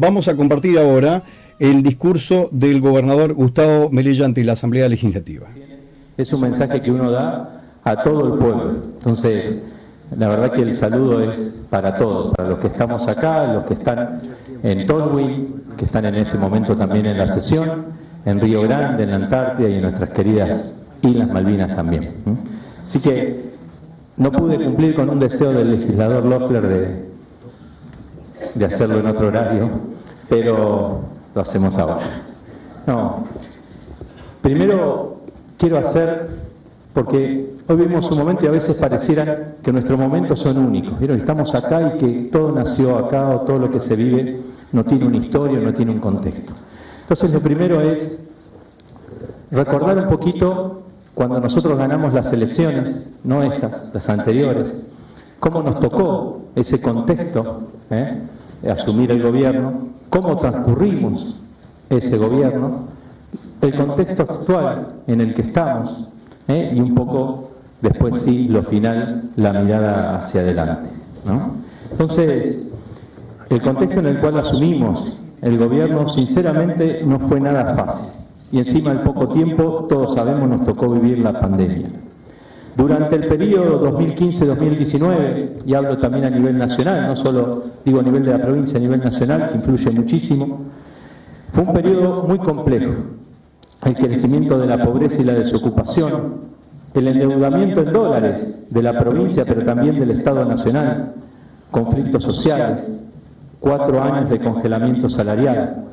Vamos a compartir ahora el discurso del gobernador Gustavo Melilla ante la Asamblea Legislativa. Es un mensaje que uno da a todo el pueblo. Entonces, la verdad que el saludo es para todos, para los que estamos acá, los que están en Tolwyn, que están en este momento también en la sesión, en Río Grande, en la Antártida y en nuestras queridas Islas Malvinas también. Así que no pude cumplir con un deseo del legislador Loeffler de, de hacerlo en otro horario, pero lo hacemos ahora. No, primero quiero hacer, porque hoy vivimos un momento y a veces pareciera que nuestros momentos son únicos. ¿vieron? Estamos acá y que todo nació acá o todo lo que se vive no tiene una historia, no tiene un contexto. Entonces lo primero es recordar un poquito cuando nosotros ganamos las elecciones, no estas, las anteriores, cómo nos tocó ese contexto, ¿eh? asumir el gobierno, cómo transcurrimos ese gobierno, el contexto actual en el que estamos ¿eh? y un poco después sí, lo final, la mirada hacia adelante. Entonces, el contexto en el cual asumimos el gobierno sinceramente no fue nada fácil y encima en poco tiempo, todos sabemos, nos tocó vivir la pandemia. Durante el periodo 2015-2019, y hablo también a nivel nacional, no solo digo a nivel de la provincia, a nivel nacional, que influye muchísimo, fue un periodo muy complejo. El crecimiento de la pobreza y la desocupación, el endeudamiento en dólares de la provincia, pero también del Estado Nacional, conflictos sociales, cuatro años de congelamiento salarial,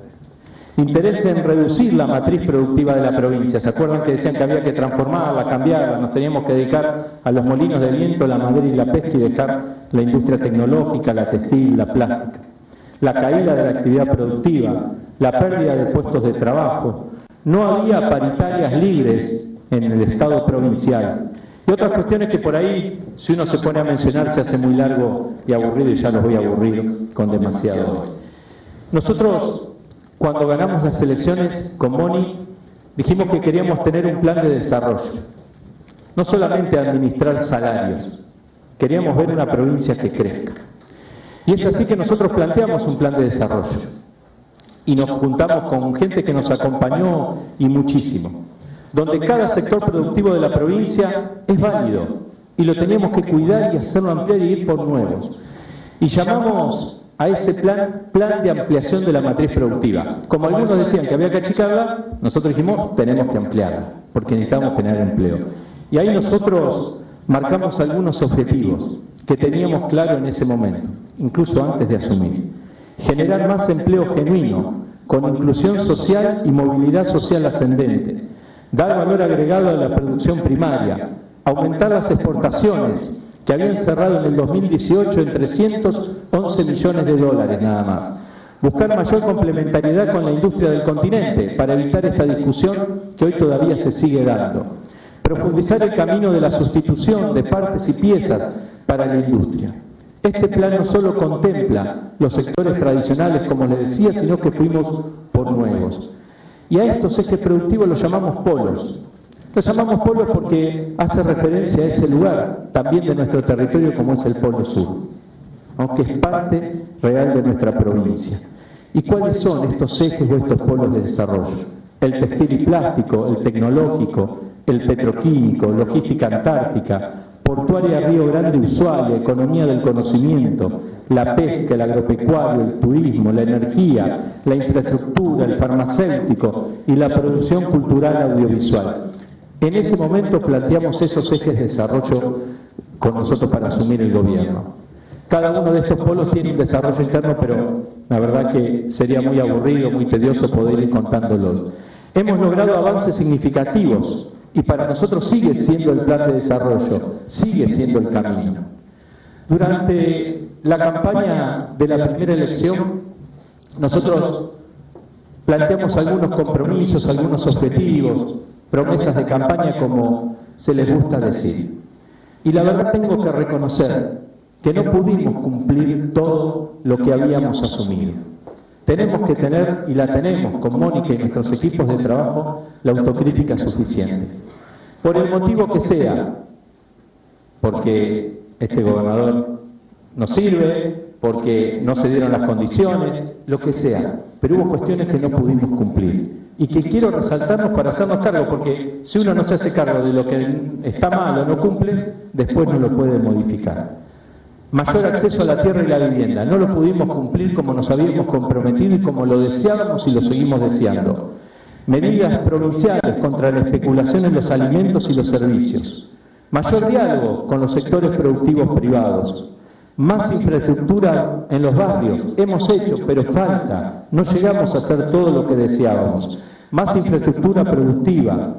interés en reducir la matriz productiva de la provincia. ¿Se acuerdan que decían que había que transformarla, cambiarla? Nos teníamos que dedicar a los molinos de viento, la madera y la pesca y dejar la industria tecnológica, la textil, la plástica. La caída de la actividad productiva, la pérdida de puestos de trabajo. No había paritarias libres en el Estado provincial. Y otras cuestiones que por ahí, si uno se pone a mencionar, se hace muy largo y aburrido y ya los voy a aburrir con demasiado. Nosotros cuando ganamos las elecciones con Moni, dijimos que queríamos tener un plan de desarrollo. No solamente administrar salarios, queríamos ver una provincia que crezca. Y es así que nosotros planteamos un plan de desarrollo. Y nos juntamos con gente que nos acompañó y muchísimo. Donde cada sector productivo de la provincia es válido y lo teníamos que cuidar y hacerlo ampliar y ir por nuevos. Y llamamos a ese plan, plan de ampliación de la matriz productiva. Como algunos decían que había que achicarla, nosotros dijimos, tenemos que ampliarla, porque necesitamos tener empleo. Y ahí nosotros marcamos algunos objetivos que teníamos claro en ese momento, incluso antes de asumir. Generar más empleo genuino, con inclusión social y movilidad social ascendente. Dar valor agregado a la producción primaria. Aumentar las exportaciones, que habían cerrado en el 2018 en 311 millones de dólares nada más. Buscar mayor complementariedad con la industria del continente para evitar esta discusión que hoy todavía se sigue dando. Profundizar el camino de la sustitución de partes y piezas para la industria. Este plan no solo contempla los sectores tradicionales, como les decía, sino que fuimos por nuevos. Y a estos ejes productivos los llamamos polos, lo llamamos polos porque hace referencia a ese lugar, también de nuestro territorio como es el Polo Sur, aunque es parte real de nuestra provincia. ¿Y cuáles son estos ejes o estos polos de desarrollo? El textil y plástico, el tecnológico, el petroquímico, logística antártica, portuaria Río Grande Ushuaia, economía del conocimiento, la pesca, el agropecuario, el turismo, la energía, la infraestructura, el farmacéutico y la producción cultural audiovisual. En ese momento planteamos esos ejes de desarrollo con nosotros para asumir el gobierno. Cada uno de estos polos tiene un desarrollo interno, pero la verdad que sería muy aburrido, muy tedioso poder ir contándolo. Hemos logrado avances significativos y para nosotros sigue siendo el plan de desarrollo, sigue siendo el camino. Durante la campaña de la primera elección, nosotros planteamos algunos compromisos, algunos objetivos, promesas de campaña como se les gusta decir. Y la verdad tengo que reconocer que no pudimos cumplir todo lo que habíamos asumido. Tenemos que tener, y la tenemos con Mónica y nuestros equipos de trabajo, la autocrítica suficiente. Por el motivo que sea, porque este gobernador nos sirve, porque no se dieron las condiciones, lo que sea, pero hubo cuestiones que no pudimos cumplir y que quiero resaltarnos para hacernos cargo, porque si uno no se hace cargo de lo que está mal o no cumple, después no lo puede modificar. Mayor acceso a la tierra y la vivienda. No lo pudimos cumplir como nos habíamos comprometido y como lo deseábamos y lo seguimos deseando. Medidas provinciales contra la especulación en los alimentos y los servicios. Mayor diálogo con los sectores productivos privados. Más infraestructura en los barrios. Hemos hecho, pero falta. No llegamos a hacer todo lo que deseábamos. Más infraestructura productiva.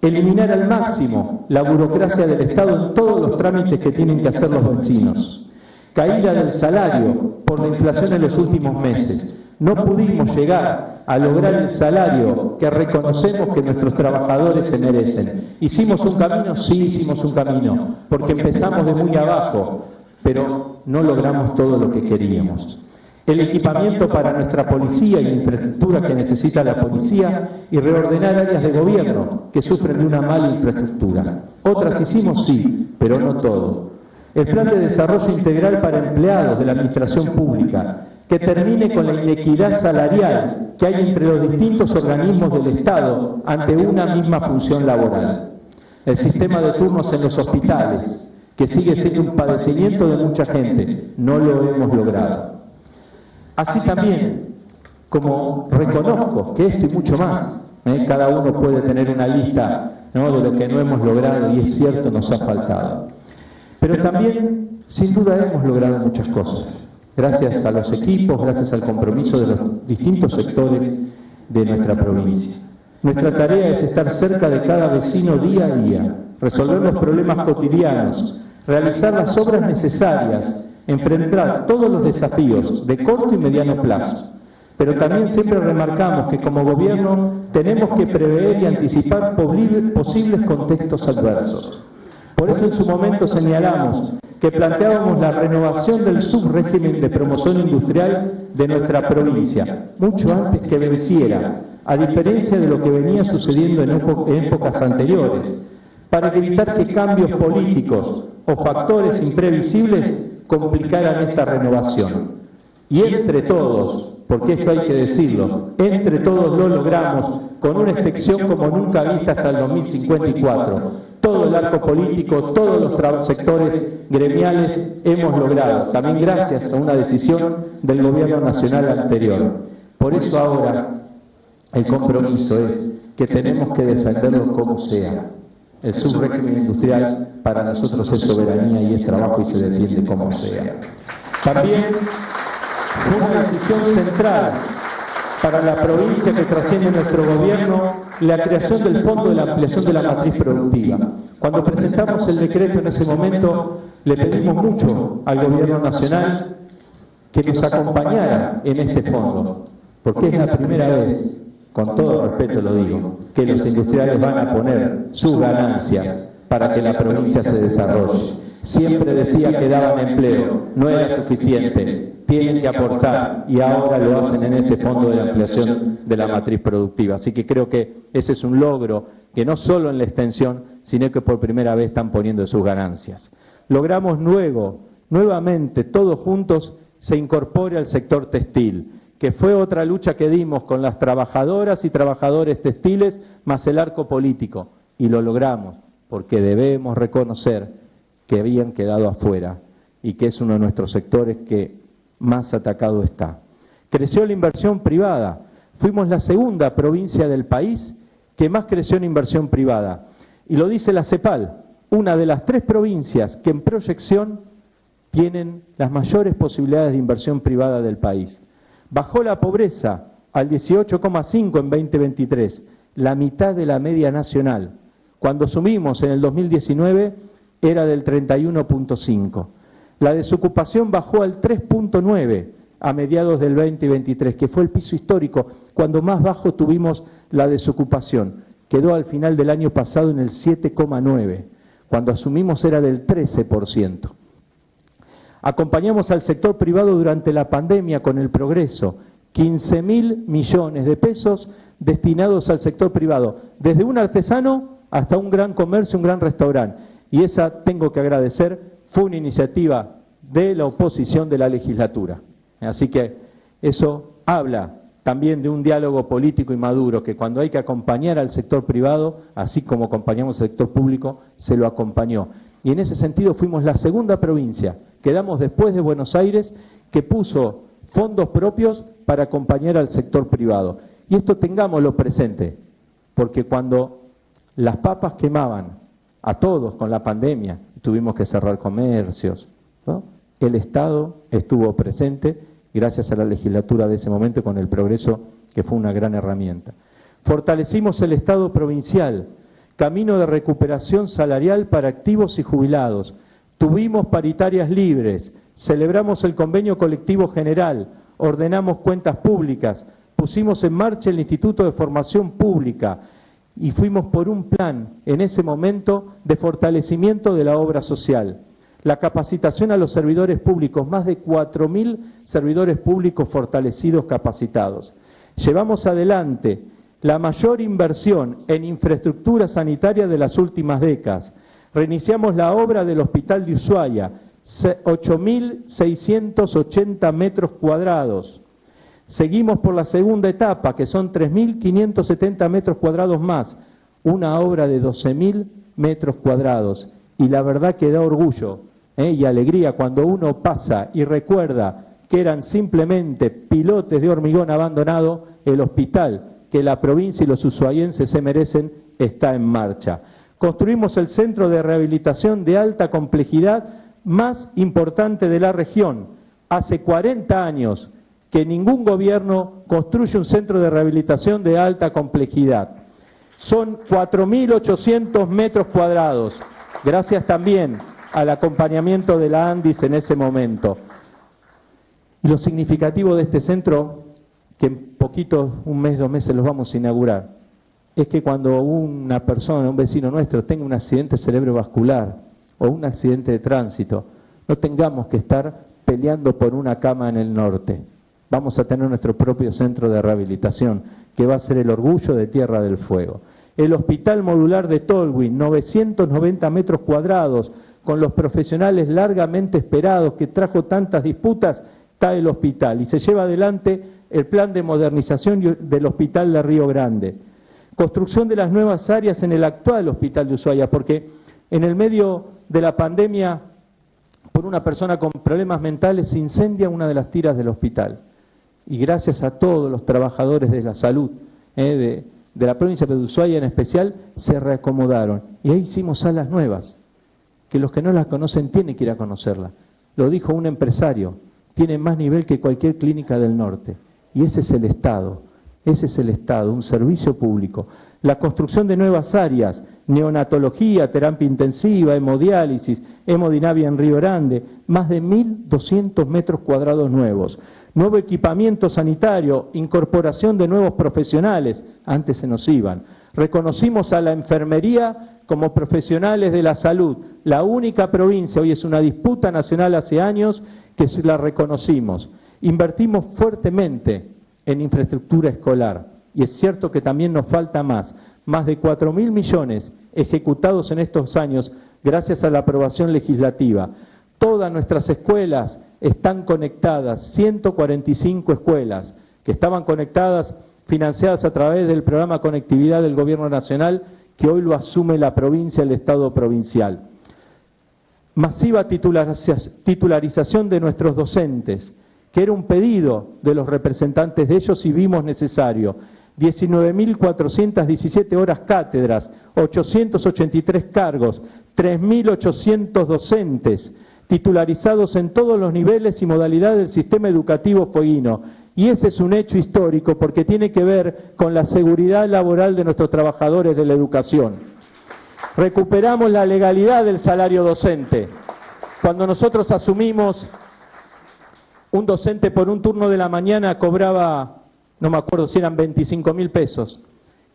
Eliminar al máximo la burocracia del Estado en todos los trámites que tienen que hacer los vecinos. Caída del salario por la inflación en los últimos meses. No pudimos llegar a lograr el salario que reconocemos que nuestros trabajadores se merecen. ¿Hicimos un camino? Sí, hicimos un camino, porque empezamos de muy abajo, pero no logramos todo lo que queríamos. El equipamiento para nuestra policía y la infraestructura que necesita la policía y reordenar áreas de gobierno que sufren de una mala infraestructura. Otras hicimos sí, pero no todo. El plan de desarrollo integral para empleados de la administración pública, que termine con la inequidad salarial que hay entre los distintos organismos del Estado ante una misma función laboral. El sistema de turnos en los hospitales, que sigue siendo un padecimiento de mucha gente. No lo hemos logrado. Así también, como reconozco que esto y mucho más, ¿eh? cada uno puede tener una lista de lo que no hemos logrado y es cierto, nos ha faltado. Pero también, sin duda, hemos logrado muchas cosas. Gracias a los equipos, gracias al compromiso de los distintos sectores de nuestra provincia. Nuestra tarea es estar cerca de cada vecino día a día, resolver los problemas cotidianos, realizar las obras necesarias, enfrentar todos los desafíos de corto y mediano plazo. Pero también siempre remarcamos que como gobierno tenemos que prever y anticipar posibles contextos adversos. Por eso en su momento señalamos que planteábamos la renovación del subrégimen de promoción industrial de nuestra provincia, mucho antes que venciera, a diferencia de lo que venía sucediendo en épocas anteriores, para evitar que cambios políticos o factores imprevisibles complicaran esta renovación. Y entre todos, porque esto hay que decirlo, entre todos lo logramos con una inspección como nunca vista hasta el 2054. Todo el arco político, todos los sectores gremiales hemos logrado, también gracias a una decisión del gobierno nacional anterior. Por eso ahora el compromiso es que tenemos que defenderlo como sea. El subrégimen industrial para nosotros es soberanía y es trabajo y se defiende como sea. También fue una decisión central para la provincia que trasciende nuestro gobierno la creación del Fondo de la Ampliación de la Matriz Productiva. Cuando presentamos el decreto en ese momento, le pedimos mucho al Gobierno Nacional que nos acompañara en este fondo, porque es la primera vez con todo respeto lo digo, que los industriales van a poner sus ganancias para que la provincia se desarrolle. Siempre decía que daban empleo, no era suficiente, tienen que aportar y ahora lo hacen en este fondo de ampliación de la matriz productiva. Así que creo que ese es un logro que no solo en la extensión, sino que por primera vez están poniendo sus ganancias. Logramos luego, nuevamente, todos juntos, se incorpore al sector textil que fue otra lucha que dimos con las trabajadoras y trabajadores textiles más el arco político. Y lo logramos, porque debemos reconocer que habían quedado afuera y que es uno de nuestros sectores que más atacado está. Creció la inversión privada. Fuimos la segunda provincia del país que más creció en inversión privada. Y lo dice la CEPAL, una de las tres provincias que en proyección tienen las mayores posibilidades de inversión privada del país. Bajó la pobreza al 18,5 en 2023, la mitad de la media nacional. Cuando sumimos en el 2019 era del 31,5. La desocupación bajó al 3,9 a mediados del 2023, que fue el piso histórico, cuando más bajo tuvimos la desocupación. Quedó al final del año pasado en el 7,9. Cuando asumimos era del 13%. Acompañamos al sector privado durante la pandemia con el progreso, 15 mil millones de pesos destinados al sector privado, desde un artesano hasta un gran comercio, un gran restaurante. Y esa, tengo que agradecer, fue una iniciativa de la oposición de la legislatura. Así que eso habla también de un diálogo político y maduro, que cuando hay que acompañar al sector privado, así como acompañamos al sector público, se lo acompañó. Y en ese sentido fuimos la segunda provincia, quedamos después de Buenos Aires, que puso fondos propios para acompañar al sector privado. Y esto tengámoslo presente, porque cuando las papas quemaban a todos con la pandemia, tuvimos que cerrar comercios, el Estado estuvo presente gracias a la legislatura de ese momento con el progreso que fue una gran herramienta. Fortalecimos el Estado provincial, camino de recuperación salarial para activos y jubilados. Tuvimos paritarias libres, celebramos el convenio colectivo general, ordenamos cuentas públicas, pusimos en marcha el Instituto de Formación Pública y fuimos por un plan en ese momento de fortalecimiento de la obra social. La capacitación a los servidores públicos, más de 4.000 servidores públicos fortalecidos capacitados. Llevamos adelante la mayor inversión en infraestructura sanitaria de las últimas décadas. Reiniciamos la obra del Hospital de Ushuaia, 8.680 metros cuadrados. Seguimos por la segunda etapa, que son 3.570 metros cuadrados más, una obra de 12.000 metros cuadrados. Y la verdad que da orgullo ¿eh? y alegría cuando uno pasa y recuerda que eran simplemente pilotes de hormigón abandonado, el hospital que la provincia y los ushuaienses se merecen está en marcha. Construimos el centro de rehabilitación de alta complejidad más importante de la región. Hace 40 años que ningún gobierno construye un centro de rehabilitación de alta complejidad. Son 4.800 metros cuadrados, gracias también al acompañamiento de la ANDIS en ese momento. Y lo significativo de este centro, que un mes, dos meses los vamos a inaugurar, es que cuando una persona, un vecino nuestro, tenga un accidente cerebrovascular o un accidente de tránsito, no tengamos que estar peleando por una cama en el norte. Vamos a tener nuestro propio centro de rehabilitación, que va a ser el orgullo de Tierra del Fuego. El Hospital Modular de Tolwyn, 990 metros cuadrados, con los profesionales largamente esperados que trajo tantas disputas, está el hospital y se lleva adelante el plan de modernización del hospital de Río Grande. Construcción de las nuevas áreas en el actual hospital de Ushuaia, porque en el medio de la pandemia, por una persona con problemas mentales, se incendia una de las tiras del hospital. Y gracias a todos los trabajadores de la salud, eh, de, de la provincia de Ushuaia en especial, se reacomodaron. Y ahí hicimos salas nuevas que los que no la conocen tienen que ir a conocerla. Lo dijo un empresario, tiene más nivel que cualquier clínica del norte. Y ese es el Estado, ese es el Estado, un servicio público. La construcción de nuevas áreas, neonatología, terapia intensiva, hemodiálisis, hemodinamia en Río Grande, más de 1.200 metros cuadrados nuevos. Nuevo equipamiento sanitario, incorporación de nuevos profesionales, antes se nos iban. Reconocimos a la enfermería como profesionales de la salud, la única provincia, hoy es una disputa nacional hace años, que la reconocimos. Invertimos fuertemente en infraestructura escolar y es cierto que también nos falta más, más de 4 mil millones ejecutados en estos años gracias a la aprobación legislativa. Todas nuestras escuelas están conectadas, 145 escuelas que estaban conectadas, financiadas a través del programa Conectividad del Gobierno Nacional, que hoy lo asume la provincia, el Estado provincial. Masiva titularización de nuestros docentes, que era un pedido de los representantes de ellos y vimos necesario. 19.417 horas cátedras, 883 cargos, 3.800 docentes titularizados en todos los niveles y modalidades del sistema educativo fueguino, y ese es un hecho histórico porque tiene que ver con la seguridad laboral de nuestros trabajadores de la educación. Recuperamos la legalidad del salario docente. Cuando nosotros asumimos, un docente por un turno de la mañana cobraba, no me acuerdo si eran 25 mil pesos,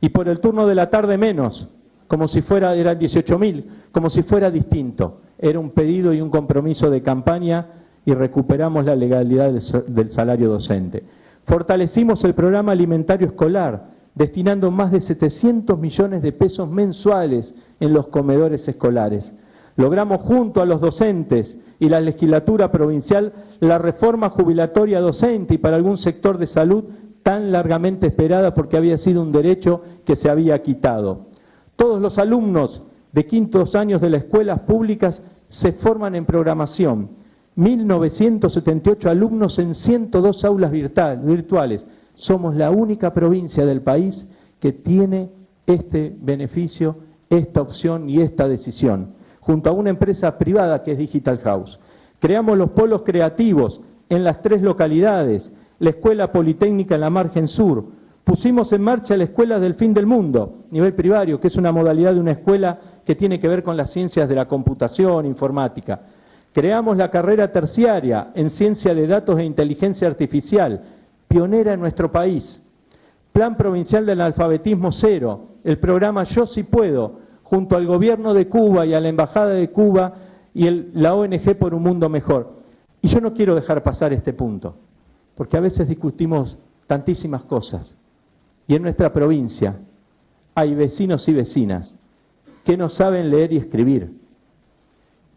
y por el turno de la tarde menos, como si fuera, eran 18 mil, como si fuera distinto. Era un pedido y un compromiso de campaña y recuperamos la legalidad del salario docente. Fortalecimos el programa alimentario escolar, destinando más de 700 millones de pesos mensuales en los comedores escolares. Logramos junto a los docentes y la legislatura provincial la reforma jubilatoria docente y para algún sector de salud tan largamente esperada porque había sido un derecho que se había quitado. Todos los alumnos de quintos años de las escuelas públicas se forman en programación. 1.978 alumnos en 102 aulas virtuales. Somos la única provincia del país que tiene este beneficio, esta opción y esta decisión, junto a una empresa privada que es Digital House. Creamos los polos creativos en las tres localidades, la Escuela Politécnica en la margen sur, pusimos en marcha la Escuela del Fin del Mundo, nivel primario, que es una modalidad de una escuela que tiene que ver con las ciencias de la computación, informática. Creamos la carrera terciaria en ciencia de datos e inteligencia artificial, pionera en nuestro país. Plan Provincial del Alfabetismo Cero, el programa Yo Si Puedo, junto al Gobierno de Cuba y a la Embajada de Cuba y la ONG por un Mundo Mejor. Y yo no quiero dejar pasar este punto, porque a veces discutimos tantísimas cosas. Y en nuestra provincia hay vecinos y vecinas que no saben leer y escribir,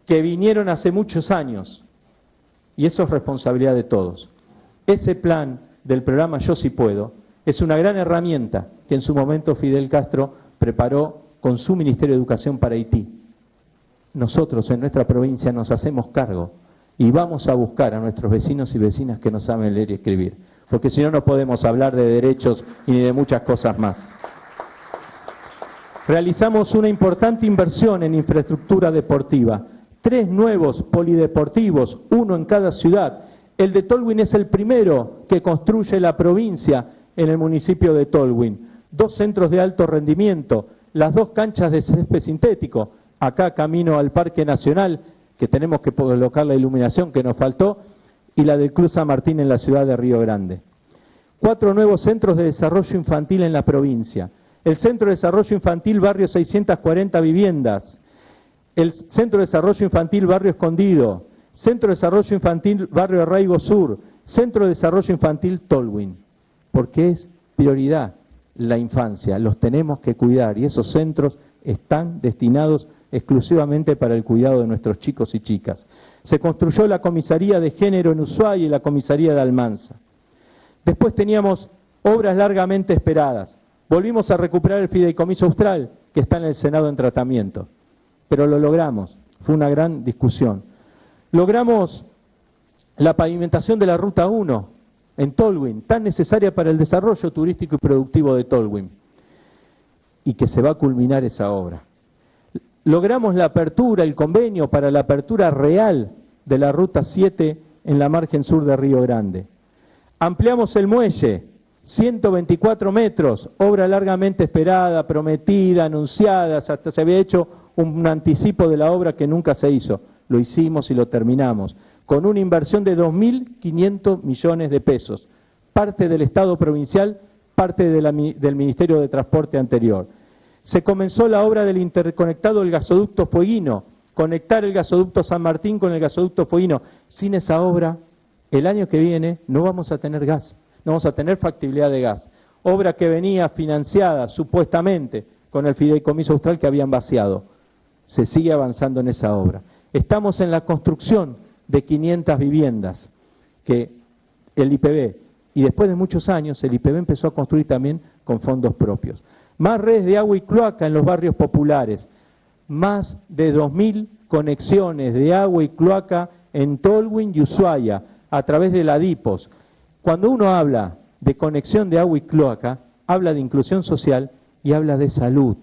que vinieron hace muchos años, y eso es responsabilidad de todos. Ese plan del programa Yo Si Puedo es una gran herramienta que en su momento Fidel Castro preparó con su Ministerio de Educación para Haití. Nosotros en nuestra provincia nos hacemos cargo y vamos a buscar a nuestros vecinos y vecinas que no saben leer y escribir, porque si no, no podemos hablar de derechos y de muchas cosas más. Realizamos una importante inversión en infraestructura deportiva, tres nuevos polideportivos, uno en cada ciudad. El de Tolwyn es el primero que construye la provincia en el municipio de Tolwyn. Dos centros de alto rendimiento, las dos canchas de césped sintético, acá camino al Parque Nacional, que tenemos que colocar la iluminación que nos faltó, y la del Cruz San Martín en la ciudad de Río Grande. Cuatro nuevos centros de desarrollo infantil en la provincia. El Centro de Desarrollo Infantil Barrio 640 Viviendas. El Centro de Desarrollo Infantil Barrio Escondido. Centro de Desarrollo Infantil Barrio Arraigo Sur. Centro de Desarrollo Infantil Tolwyn porque es prioridad la infancia, los tenemos que cuidar y esos centros están destinados exclusivamente para el cuidado de nuestros chicos y chicas. Se construyó la comisaría de género en Ushuaia y la comisaría de Almanza. Después teníamos obras largamente esperadas. Volvimos a recuperar el fideicomiso austral, que está en el Senado en tratamiento. Pero lo logramos. Fue una gran discusión. Logramos la pavimentación de la Ruta 1, en Tolwyn, tan necesaria para el desarrollo turístico y productivo de Tolwyn, y que se va a culminar esa obra. Logramos la apertura, el convenio para la apertura real de la Ruta 7 en la margen sur de Río Grande. Ampliamos el muelle, 124 metros, obra largamente esperada, prometida, anunciada, hasta se había hecho un anticipo de la obra que nunca se hizo. Lo hicimos y lo terminamos con una inversión de 2.500 millones de pesos, parte del Estado provincial, parte del Ministerio de Transporte anterior. Se comenzó la obra del interconectado del gasoducto Fueguino, conectar el gasoducto San Martín con el gasoducto Fueguino. Sin esa obra, el año que viene no vamos a tener gas, no vamos a tener factibilidad de gas. Obra que venía financiada supuestamente con el fideicomiso austral que habían vaciado. Se sigue avanzando en esa obra. Estamos en la construcción de 500 viviendas que el IPB, y después de muchos años el IPB empezó a construir también con fondos propios. Más redes de agua y cloaca en los barrios populares, más de 2.000 conexiones de agua y cloaca en Tolwyn y Ushuaia a través de la DIPOS. Cuando uno habla de conexión de agua y cloaca, habla de inclusión social y habla de salud.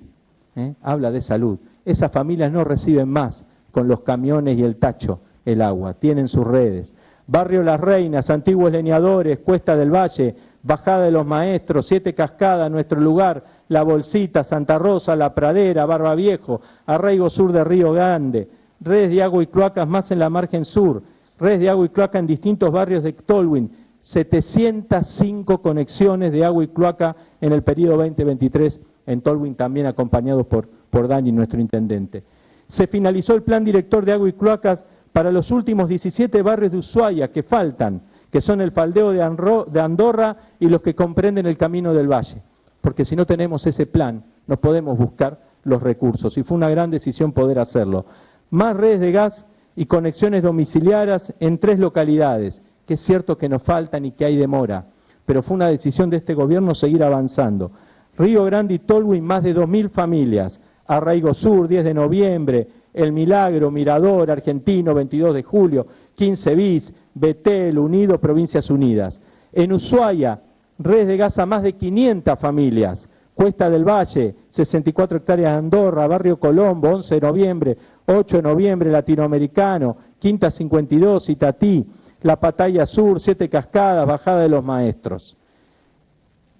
¿eh? Habla de salud. Esas familias no reciben más con los camiones y el tacho el agua, tienen sus redes. Barrio Las Reinas, Antiguos Leñadores, Cuesta del Valle, Bajada de los Maestros, Siete Cascadas, Nuestro Lugar, La Bolsita, Santa Rosa, La Pradera, Barba Viejo, Arraigo Sur de Río Grande, redes de agua y cloacas más en la margen sur, redes de agua y cloaca en distintos barrios de Tolwyn, 705 conexiones de agua y cloaca en el periodo 2023 en Tolwyn también acompañados por, por Dani, nuestro intendente. Se finalizó el plan director de agua y cloacas para los últimos 17 barrios de Ushuaia que faltan, que son el faldeo de, Andorra y los que comprenden el camino del valle. Porque si no tenemos ese plan, no podemos buscar los recursos. Y fue una gran decisión poder hacerlo. más redes de gas y conexiones domiciliarias en tres localidades, que es cierto que nos faltan y que hay demora, pero fue una decisión de este gobierno seguir avanzando. Río Grande y Tolwyn, más de 2.000 familias. Arraigo Sur, 10 de noviembre, El Milagro, Mirador, Argentino, 22 de julio, 15 bis, Betel, Unido, Provincias Unidas. En Ushuaia, redes de gas a más de 500 familias. Cuesta del Valle, 64 hectáreas de Andorra, Barrio Colombo, 11 de noviembre, 8 de noviembre, Latinoamericano, Quinta 52, Itatí, La Pataya Sur, Siete Cascadas, Bajada de los Maestros.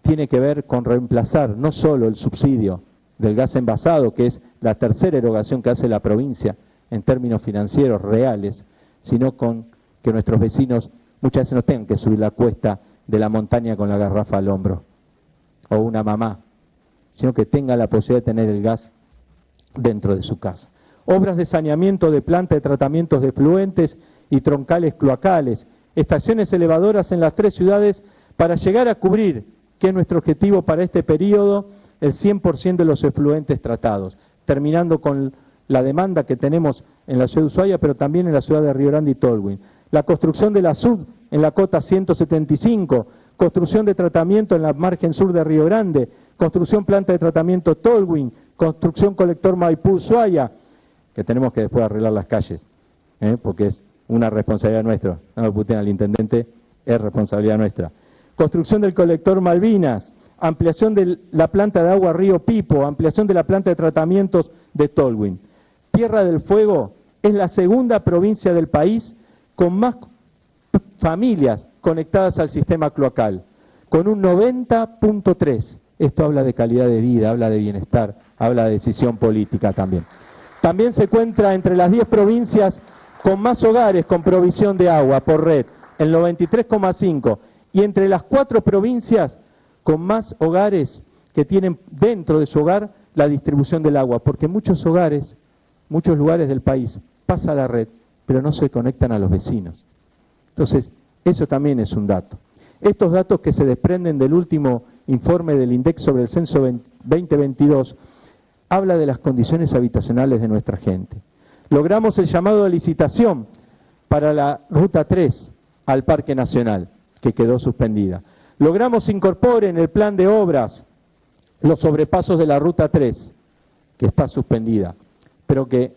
Tiene que ver con reemplazar no solo el subsidio del gas envasado, que es la tercera erogación que hace la provincia en términos financieros reales, sino con que nuestros vecinos muchas veces no tengan que subir la cuesta de la montaña con la garrafa al hombro, o una mamá, sino que tenga la posibilidad de tener el gas dentro de su casa. Obras de saneamiento de planta de tratamientos de fluentes y troncales cloacales, estaciones elevadoras en las tres ciudades para llegar a cubrir, que es nuestro objetivo para este periodo, el 100% de los efluentes tratados, terminando con la demanda que tenemos en la ciudad de Ushuaia, pero también en la ciudad de Río Grande y Tolwyn. La construcción de la SUD en la cota 175, construcción de tratamiento en la margen sur de Río Grande, construcción planta de tratamiento Tolwyn, construcción colector Maipú Ushuaia, que tenemos que después arreglar las calles, ¿eh? porque es una responsabilidad nuestra, no lo puteen al intendente, es responsabilidad nuestra. Construcción del colector Malvinas, ampliación de la planta de agua Río Pipo, ampliación de la planta de tratamientos de Tolwyn. Tierra del Fuego es la segunda provincia del país con más familias conectadas al sistema cloacal, con un 90.3. Esto habla de calidad de vida, habla de bienestar, habla de decisión política también. También se encuentra entre las 10 provincias con más hogares con provisión de agua por red, el 93,5, y entre las cuatro provincias con más hogares que tienen dentro de su hogar la distribución del agua, porque muchos hogares, muchos lugares del país pasa la red, pero no se conectan a los vecinos. Entonces, eso también es un dato. Estos datos que se desprenden del último informe del INDEX sobre el censo 2022 habla de las condiciones habitacionales de nuestra gente. Logramos el llamado de licitación para la Ruta 3 al Parque Nacional, que quedó suspendida. Logramos incorporar en el plan de obras los sobrepasos de la Ruta 3, que está suspendida, pero que,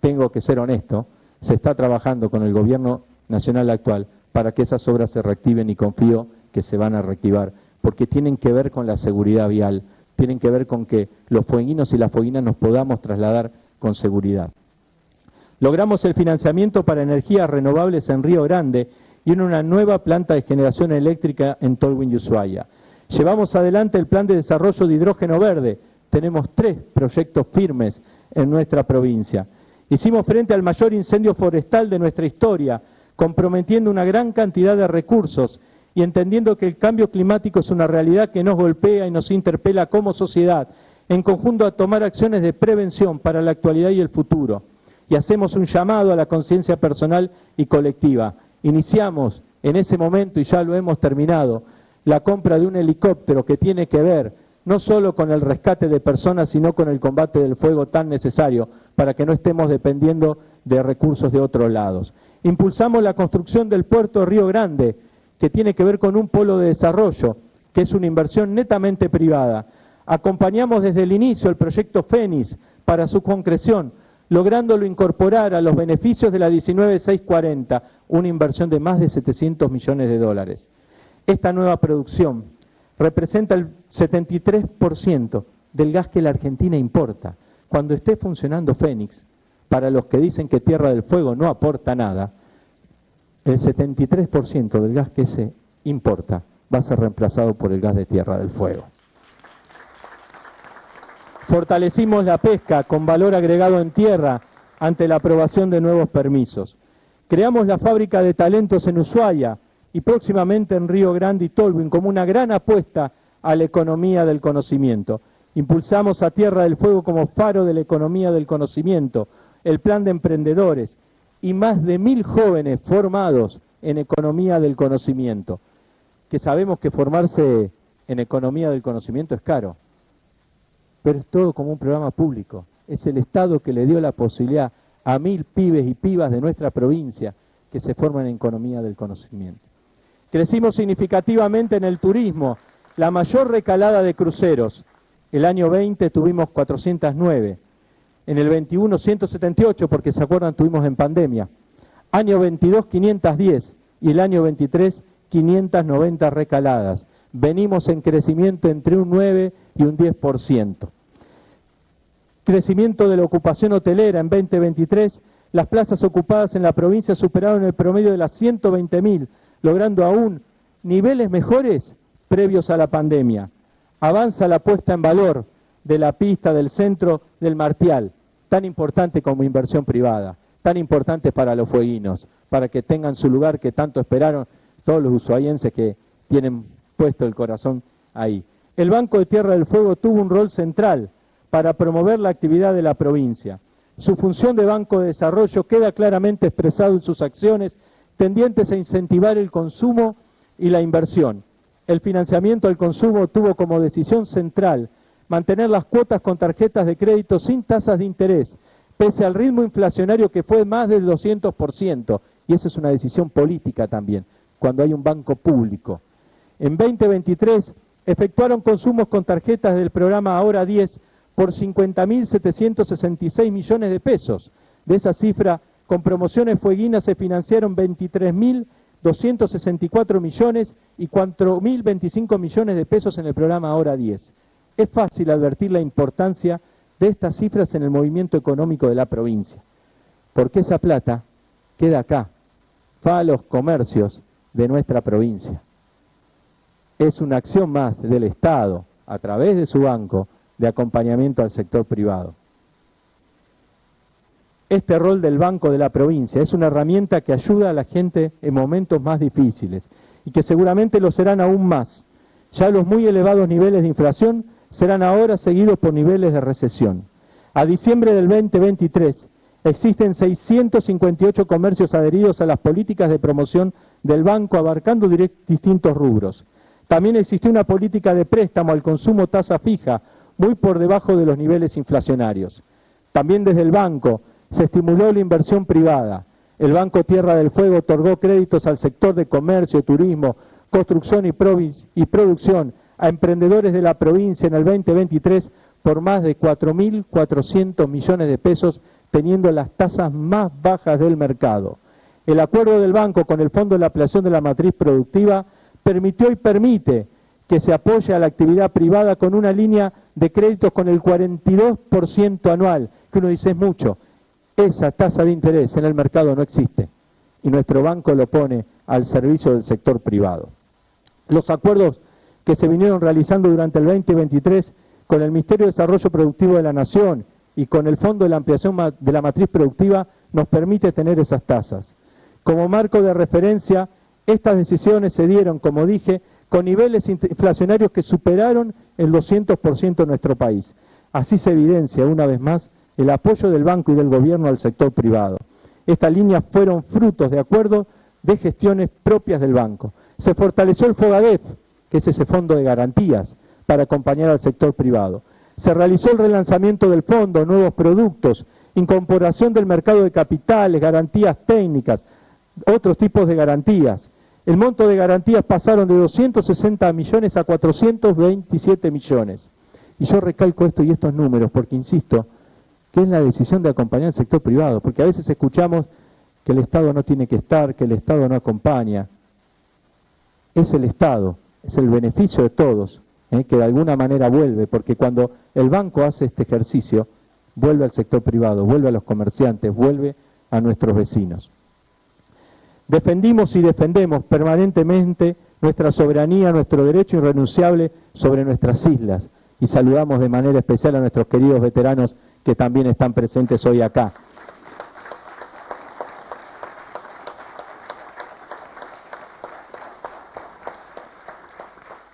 tengo que ser honesto, se está trabajando con el gobierno nacional actual para que esas obras se reactiven y confío que se van a reactivar, porque tienen que ver con la seguridad vial, tienen que ver con que los fueguinos y las fueguinas nos podamos trasladar con seguridad. Logramos el financiamiento para energías renovables en Río Grande y en una nueva planta de generación eléctrica en Tolwyn y Ushuaia. Llevamos adelante el plan de desarrollo de hidrógeno verde. Tenemos tres proyectos firmes en nuestra provincia. Hicimos frente al mayor incendio forestal de nuestra historia, comprometiendo una gran cantidad de recursos y entendiendo que el cambio climático es una realidad que nos golpea y nos interpela como sociedad, en conjunto a tomar acciones de prevención para la actualidad y el futuro. Y hacemos un llamado a la conciencia personal y colectiva. Iniciamos en ese momento, y ya lo hemos terminado, la compra de un helicóptero que tiene que ver no solo con el rescate de personas, sino con el combate del fuego tan necesario para que no estemos dependiendo de recursos de otros lados. Impulsamos la construcción del puerto de Río Grande, que tiene que ver con un polo de desarrollo, que es una inversión netamente privada. Acompañamos desde el inicio el proyecto FENIS para su concreción, lográndolo incorporar a los beneficios de la 19640, una inversión de más de 700 millones de dólares. Esta nueva producción representa el 73% del gas que la Argentina importa. Cuando esté funcionando Fénix, para los que dicen que Tierra del Fuego no aporta nada, el 73% del gas que se importa va a ser reemplazado por el gas de Tierra del Fuego. Fortalecimos la pesca con valor agregado en tierra ante la aprobación de nuevos permisos. Creamos la fábrica de talentos en Ushuaia, y próximamente en Río Grande y Tolwyn como una gran apuesta a la economía del conocimiento. Impulsamos a Tierra del Fuego como faro de la economía del conocimiento, el plan de emprendedores y más de mil jóvenes formados en economía del conocimiento, que sabemos que formarse en economía del conocimiento es caro, pero es todo como un programa público. Es el Estado que le dio la posibilidad a mil pibes y pibas de nuestra provincia que se forman en economía del conocimiento. Crecimos significativamente en el turismo, la mayor recalada de cruceros. El año 20 tuvimos 409, en el 21 178, porque se acuerdan tuvimos en pandemia. Año 22 510 y el año 23 590 recaladas. Venimos en crecimiento entre un 9 y un 10%. Crecimiento de la ocupación hotelera en 2023, las plazas ocupadas en la provincia superaron el promedio de las 120.000, logrando aún niveles mejores previos a la pandemia. Avanza la puesta en valor de la pista del centro del Martial, tan importante como inversión privada, tan importante para los fueguinos, para que tengan su lugar que tanto esperaron todos los usuarienses que tienen puesto el corazón ahí. El Banco de Tierra del Fuego tuvo un rol central para promover la actividad de la provincia. Su función de banco de desarrollo queda claramente expresado en sus acciones tendientes a incentivar el consumo y la inversión. El financiamiento al consumo tuvo como decisión central mantener las cuotas con tarjetas de crédito sin tasas de interés, pese al ritmo inflacionario que fue más del 200%, y esa es una decisión política también, cuando hay un banco público. En 2023 efectuaron consumos con tarjetas del programa Ahora 10 por 50.766 millones de pesos. De esa cifra, con promociones fueguinas se financiaron 23.264 millones y 4.025 millones de pesos en el programa Ahora 10. Es fácil advertir la importancia de estas cifras en el movimiento económico de la provincia, porque esa plata queda acá, va a los comercios de nuestra provincia. Es una acción más del Estado, a través de su banco, de acompañamiento al sector privado. Este rol del Banco de la provincia es una herramienta que ayuda a la gente en momentos más difíciles y que seguramente lo serán aún más. Ya los muy elevados niveles de inflación serán ahora seguidos por niveles de recesión. A diciembre del 2023 existen 658 comercios adheridos a las políticas de promoción del banco abarcando distintos rubros. También existió una política de préstamo al consumo tasa fija muy por debajo de los niveles inflacionarios. También desde el banco se estimuló la inversión privada. El Banco Tierra del Fuego otorgó créditos al sector de comercio, turismo, construcción y, producción a emprendedores de la provincia en el 2023 por más de 4.400 millones de pesos, teniendo las tasas más bajas del mercado. El acuerdo del banco con el Fondo de la Ampliación de la Matriz Productiva permitió y permite que se apoye a la actividad privada con una línea de créditos con el 42% anual, que uno dice es mucho. Esa tasa de interés en el mercado no existe y nuestro banco lo pone al servicio del sector privado. Los acuerdos que se vinieron realizando durante el 2023 con el Ministerio de Desarrollo Productivo de la Nación y con el Fondo de la Ampliación de la Matriz Productiva nos permite tener esas tasas. Como marco de referencia, estas decisiones se dieron, como dije, con niveles inflacionarios que superaron el 200% en nuestro país. Así se evidencia una vez más el apoyo del banco y del gobierno al sector privado. Estas líneas fueron frutos de acuerdos de gestiones propias del banco. Se fortaleció el FOGADEF, que es ese fondo de garantías para acompañar al sector privado. Se realizó el relanzamiento del fondo, nuevos productos, incorporación del mercado de capitales, garantías técnicas, otros tipos de garantías. El monto de garantías pasaron de 260 millones a 427 millones. Y yo recalco esto y estos números porque, insisto, que es la decisión de acompañar al sector privado, porque a veces escuchamos que el Estado no tiene que estar, que el Estado no acompaña. Es el Estado, es el beneficio de todos, ¿eh? que de alguna manera vuelve, porque cuando el banco hace este ejercicio, vuelve al sector privado, vuelve a los comerciantes, vuelve a nuestros vecinos. Defendimos y defendemos permanentemente nuestra soberanía, nuestro derecho irrenunciable sobre nuestras islas. Y saludamos de manera especial a nuestros queridos veteranos que también están presentes hoy acá.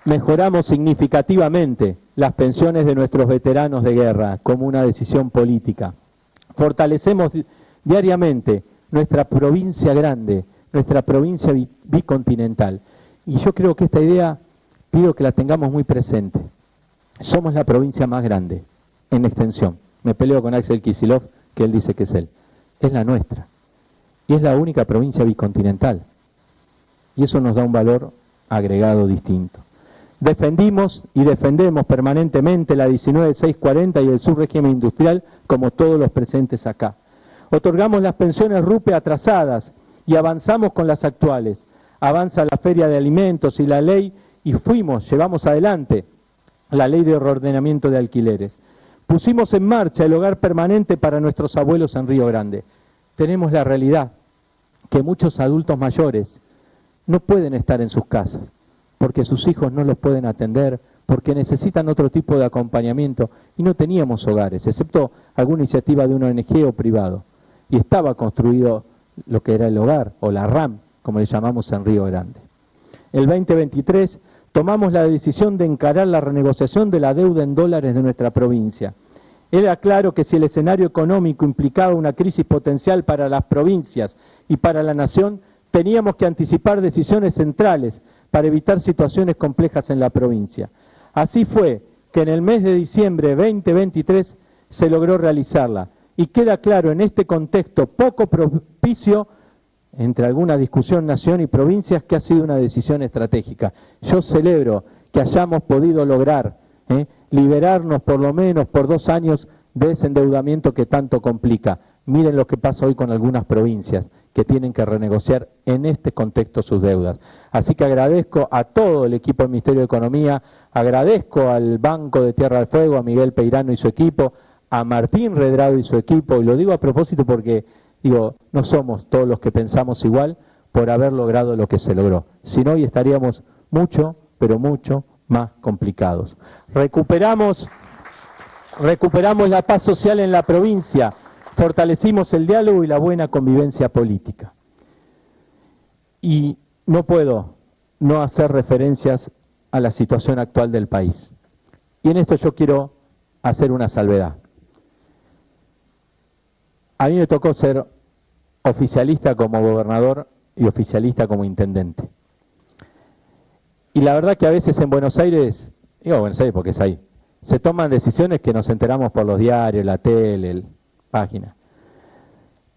Mejoramos significativamente las pensiones de nuestros veteranos de guerra como una decisión política. Fortalecemos diariamente nuestra provincia grande, nuestra provincia bicontinental. Y yo creo que esta idea pido que la tengamos muy presente. Somos la provincia más grande en extensión. Me peleo con Axel Kisilov, que él dice que es él. es la nuestra. Y es la única provincia bicontinental. Y eso nos da un valor agregado distinto. Defendimos y defendemos permanentemente la 19640 y el subrégimen industrial como todos los presentes acá. Otorgamos las pensiones RUPE atrasadas y avanzamos con las actuales. Avanza la feria de alimentos y la ley y fuimos, llevamos adelante la ley de reordenamiento de alquileres. Pusimos en marcha el hogar permanente para nuestros abuelos en Río Grande. Tenemos la realidad que muchos adultos mayores no pueden estar en sus casas porque sus hijos no los pueden atender, porque necesitan otro tipo de acompañamiento y no teníamos hogares, excepto alguna iniciativa de una ONG o privado. Y estaba construido lo que era el hogar o la RAM, como le llamamos en Río Grande. El 2023 tomamos la decisión de encarar la renegociación de la deuda en dólares de nuestra provincia. Era claro que si el escenario económico implicaba una crisis potencial para las provincias y para la nación, teníamos que anticipar decisiones centrales para evitar situaciones complejas en la provincia. Así fue que en el mes de diciembre 2023 se logró realizarla y queda claro en este contexto poco propicio entre alguna discusión nación y provincias que ha sido una decisión estratégica. Yo celebro que hayamos podido lograr ¿eh? liberarnos por lo menos por dos años de ese endeudamiento que tanto complica. Miren lo que pasa hoy con algunas provincias que tienen que renegociar en este contexto sus deudas. Así que agradezco a todo el equipo del Ministerio de Economía, agradezco al Banco de Tierra del Fuego, a Miguel Peirano y su equipo, a Martín Redrado y su equipo, y lo digo a propósito porque, digo, no somos todos los que pensamos igual por haber logrado lo que se logró, si no hoy estaríamos mucho, pero mucho más complicados. Recuperamos, recuperamos la paz social en la provincia, fortalecimos el diálogo y la buena convivencia política. Y no puedo no hacer referencias a la situación actual del país. Y en esto yo quiero hacer una salvedad. A mí me tocó ser oficialista como gobernador y oficialista como intendente. Y la verdad que a veces en Buenos Aires, digo Buenos Aires porque es ahí, se toman decisiones que nos enteramos por los diarios, la tele, el, página.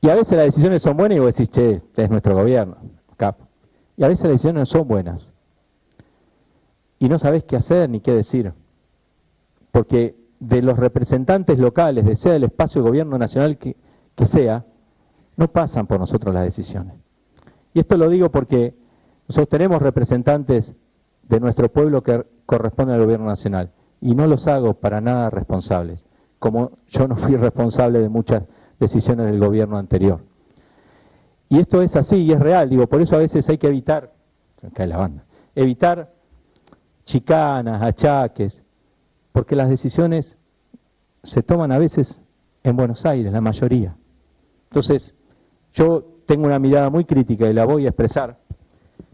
Y a veces las decisiones son buenas y vos decís, che, es nuestro gobierno, cap. Y a veces las decisiones no son buenas. Y no sabés qué hacer ni qué decir. Porque de los representantes locales, de sea el espacio de gobierno nacional que, que sea, no pasan por nosotros las decisiones. Y esto lo digo porque nosotros tenemos representantes de nuestro pueblo que corresponden al gobierno nacional y no los hago para nada responsables como yo no fui responsable de muchas decisiones del gobierno anterior. Y esto es así y es real, digo, por eso a veces hay que evitar, cae la banda, evitar chicanas, achaques, porque las decisiones se toman a veces en Buenos Aires, la mayoría. Entonces, yo tengo una mirada muy crítica y la voy a expresar,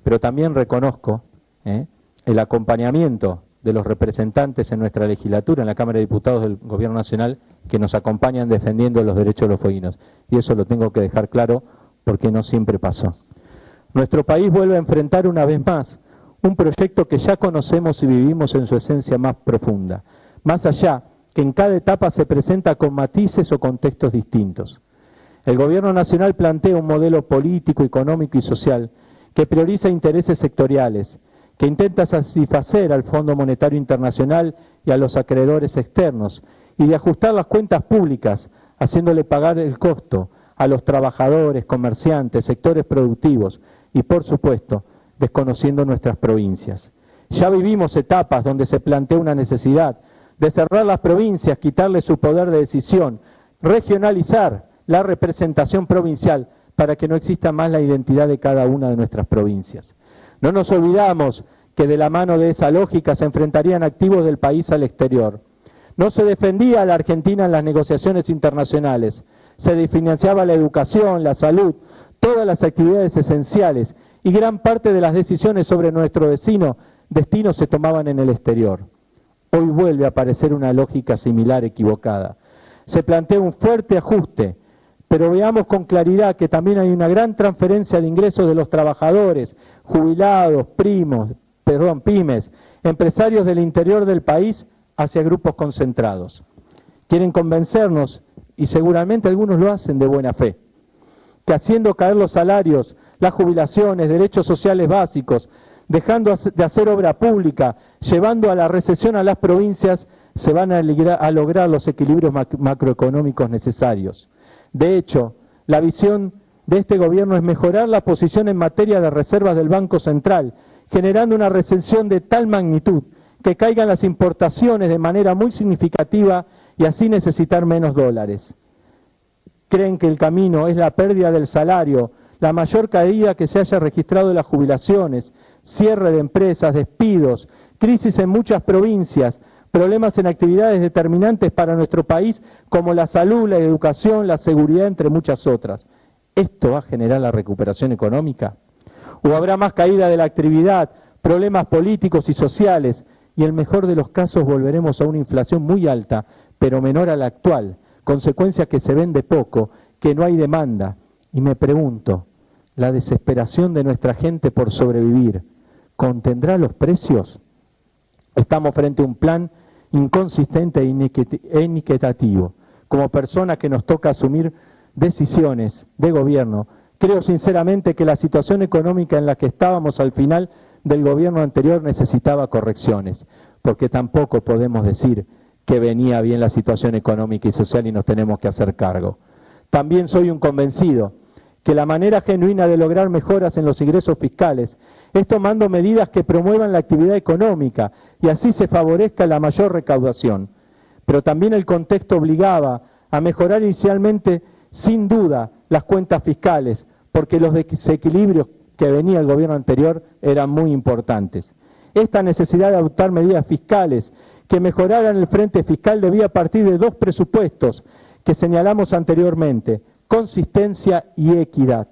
pero también reconozco ¿eh? el acompañamiento de los representantes en nuestra legislatura, en la Cámara de Diputados del Gobierno Nacional, que nos acompañan defendiendo los derechos de los fueguinos. Y eso lo tengo que dejar claro porque no siempre pasó. Nuestro país vuelve a enfrentar una vez más un proyecto que ya conocemos y vivimos en su esencia más profunda, más allá que en cada etapa se presenta con matices o contextos distintos. El Gobierno Nacional plantea un modelo político, económico y social que prioriza intereses sectoriales, que intenta satisfacer al Fondo Monetario Internacional y a los acreedores externos, y de ajustar las cuentas públicas, haciéndole pagar el costo a los trabajadores, comerciantes, sectores productivos y, por supuesto, desconociendo nuestras provincias. Ya vivimos etapas donde se plantea una necesidad de cerrar las provincias, quitarle su poder de decisión, regionalizar la representación provincial para que no exista más la identidad de cada una de nuestras provincias. No nos olvidamos que de la mano de esa lógica se enfrentarían activos del país al exterior. No se defendía a la Argentina en las negociaciones internacionales, se desfinanciaba la educación, la salud, todas las actividades esenciales y gran parte de las decisiones sobre nuestro destino, destino se tomaban en el exterior. Hoy vuelve a aparecer una lógica similar equivocada. Se plantea un fuerte ajuste pero veamos con claridad que también hay una gran transferencia de ingresos de los trabajadores, jubilados, primos, perdón, pymes, empresarios del interior del país hacia grupos concentrados. Quieren convencernos, y seguramente algunos lo hacen de buena fe, que haciendo caer los salarios, las jubilaciones, derechos sociales básicos, dejando de hacer obra pública, llevando a la recesión a las provincias, se van a, lograr los equilibrios macroeconómicos necesarios. De hecho, la visión de este gobierno es mejorar la posición en materia de reservas del Banco Central, generando una recesión de tal magnitud que caigan las importaciones de manera muy significativa y así necesitar menos dólares. Creen que el camino es la pérdida del salario, la mayor caída que se haya registrado de las jubilaciones, cierre de empresas, despidos, crisis en muchas provincias, problemas en actividades determinantes para nuestro país como la salud, la educación, la seguridad, entre muchas otras. ¿Esto va a generar la recuperación económica? ¿O habrá más caída de la actividad, problemas políticos y sociales? Y en el mejor de los casos volveremos a una inflación muy alta, pero menor a la actual, consecuencias que se ven de poco, que no hay demanda. Y me pregunto, la desesperación de nuestra gente por sobrevivir, ¿contendrá los precios? Estamos frente a un plan inconsistente e iniquitativo. Como persona que nos toca asumir decisiones de gobierno, creo sinceramente que la situación económica en la que estábamos al final del gobierno anterior necesitaba correcciones, porque tampoco podemos decir que venía bien la situación económica y social y nos tenemos que hacer cargo. También soy un convencido que la manera genuina de lograr mejoras en los ingresos fiscales es tomando medidas que promuevan la actividad económica y así se favorezca la mayor recaudación. Pero también el contexto obligaba a mejorar inicialmente, sin duda, las cuentas fiscales, porque los desequilibrios que venía el gobierno anterior eran muy importantes. Esta necesidad de adoptar medidas fiscales que mejoraran el frente fiscal debía partir de dos presupuestos que señalamos anteriormente, consistencia y equidad.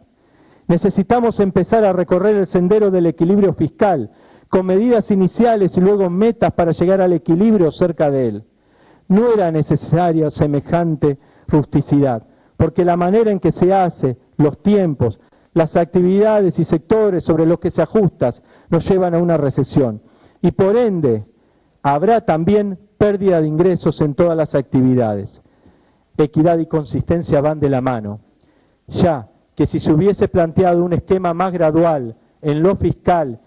Necesitamos empezar a recorrer el sendero del equilibrio fiscal, con medidas iniciales y luego metas para llegar al equilibrio cerca de él. No era necesaria semejante rusticidad, porque la manera en que se hace, los tiempos, las actividades y sectores sobre los que se ajustan nos llevan a una recesión. Y por ende, habrá también pérdida de ingresos en todas las actividades equidad y consistencia van de la mano, ya que si se hubiese planteado un esquema más gradual en lo fiscal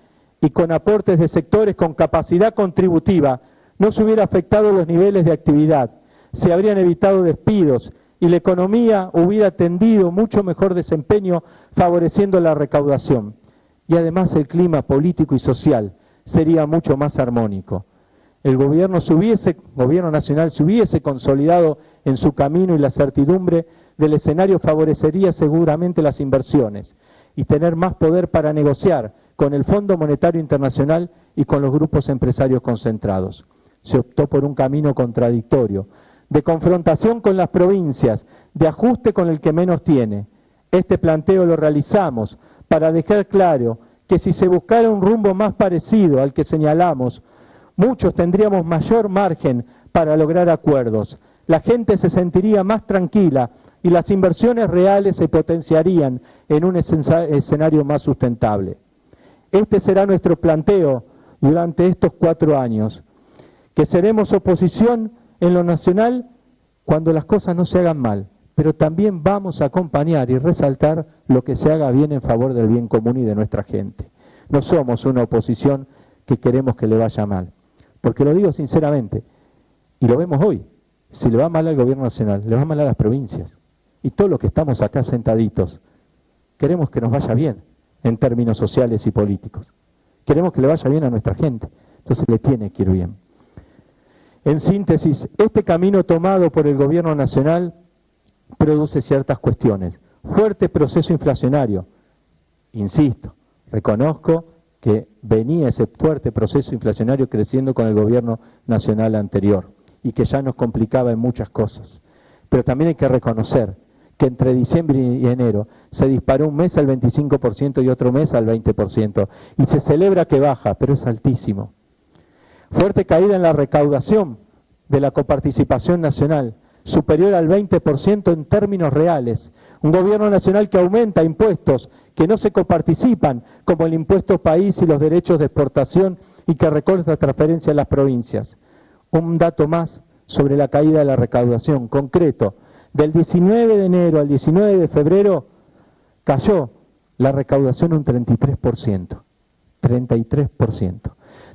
y con aportes de sectores con capacidad contributiva, no se hubiera afectado los niveles de actividad, se habrían evitado despidos y la economía hubiera tendido mucho mejor desempeño favoreciendo la recaudación. Y además el clima político y social sería mucho más armónico. El gobierno, se hubiese, gobierno nacional se hubiese consolidado en su camino y la certidumbre del escenario favorecería seguramente las inversiones y tener más poder para negociar con el Fondo Monetario Internacional y con los grupos empresarios concentrados. Se optó por un camino contradictorio, de confrontación con las provincias, de ajuste con el que menos tiene. Este planteo lo realizamos para dejar claro que si se buscara un rumbo más parecido al que señalamos, muchos tendríamos mayor margen para lograr acuerdos, la gente se sentiría más tranquila y las inversiones reales se potenciarían en un escenario más sustentable. Este será nuestro planteo durante estos cuatro años, que seremos oposición en lo nacional cuando las cosas no se hagan mal, pero también vamos a acompañar y resaltar lo que se haga bien en favor del bien común y de nuestra gente. No somos una oposición que queremos que le vaya mal, porque lo digo sinceramente, y lo vemos hoy, si le va mal al gobierno nacional, le va mal a las provincias. Y todos los que estamos acá sentaditos, queremos que nos vaya bien en términos sociales y políticos. Queremos que le vaya bien a nuestra gente. Entonces le tiene que ir bien. En síntesis, este camino tomado por el gobierno nacional produce ciertas cuestiones. Fuerte proceso inflacionario. Insisto, reconozco que venía ese fuerte proceso inflacionario creciendo con el gobierno nacional anterior y que ya nos complicaba en muchas cosas. Pero también hay que reconocer que entre diciembre y enero se disparó un mes al 25% y otro mes al 20%. Y se celebra que baja, pero es altísimo. Fuerte caída en la recaudación de la coparticipación nacional, superior al 20% en términos reales. Un gobierno nacional que aumenta impuestos que no se coparticipan, como el impuesto país y los derechos de exportación, y que recorta transferencia a las provincias un dato más sobre la caída de la recaudación concreto. Del 19 de enero al 19 de febrero, cayó la recaudación un 33%. 33%.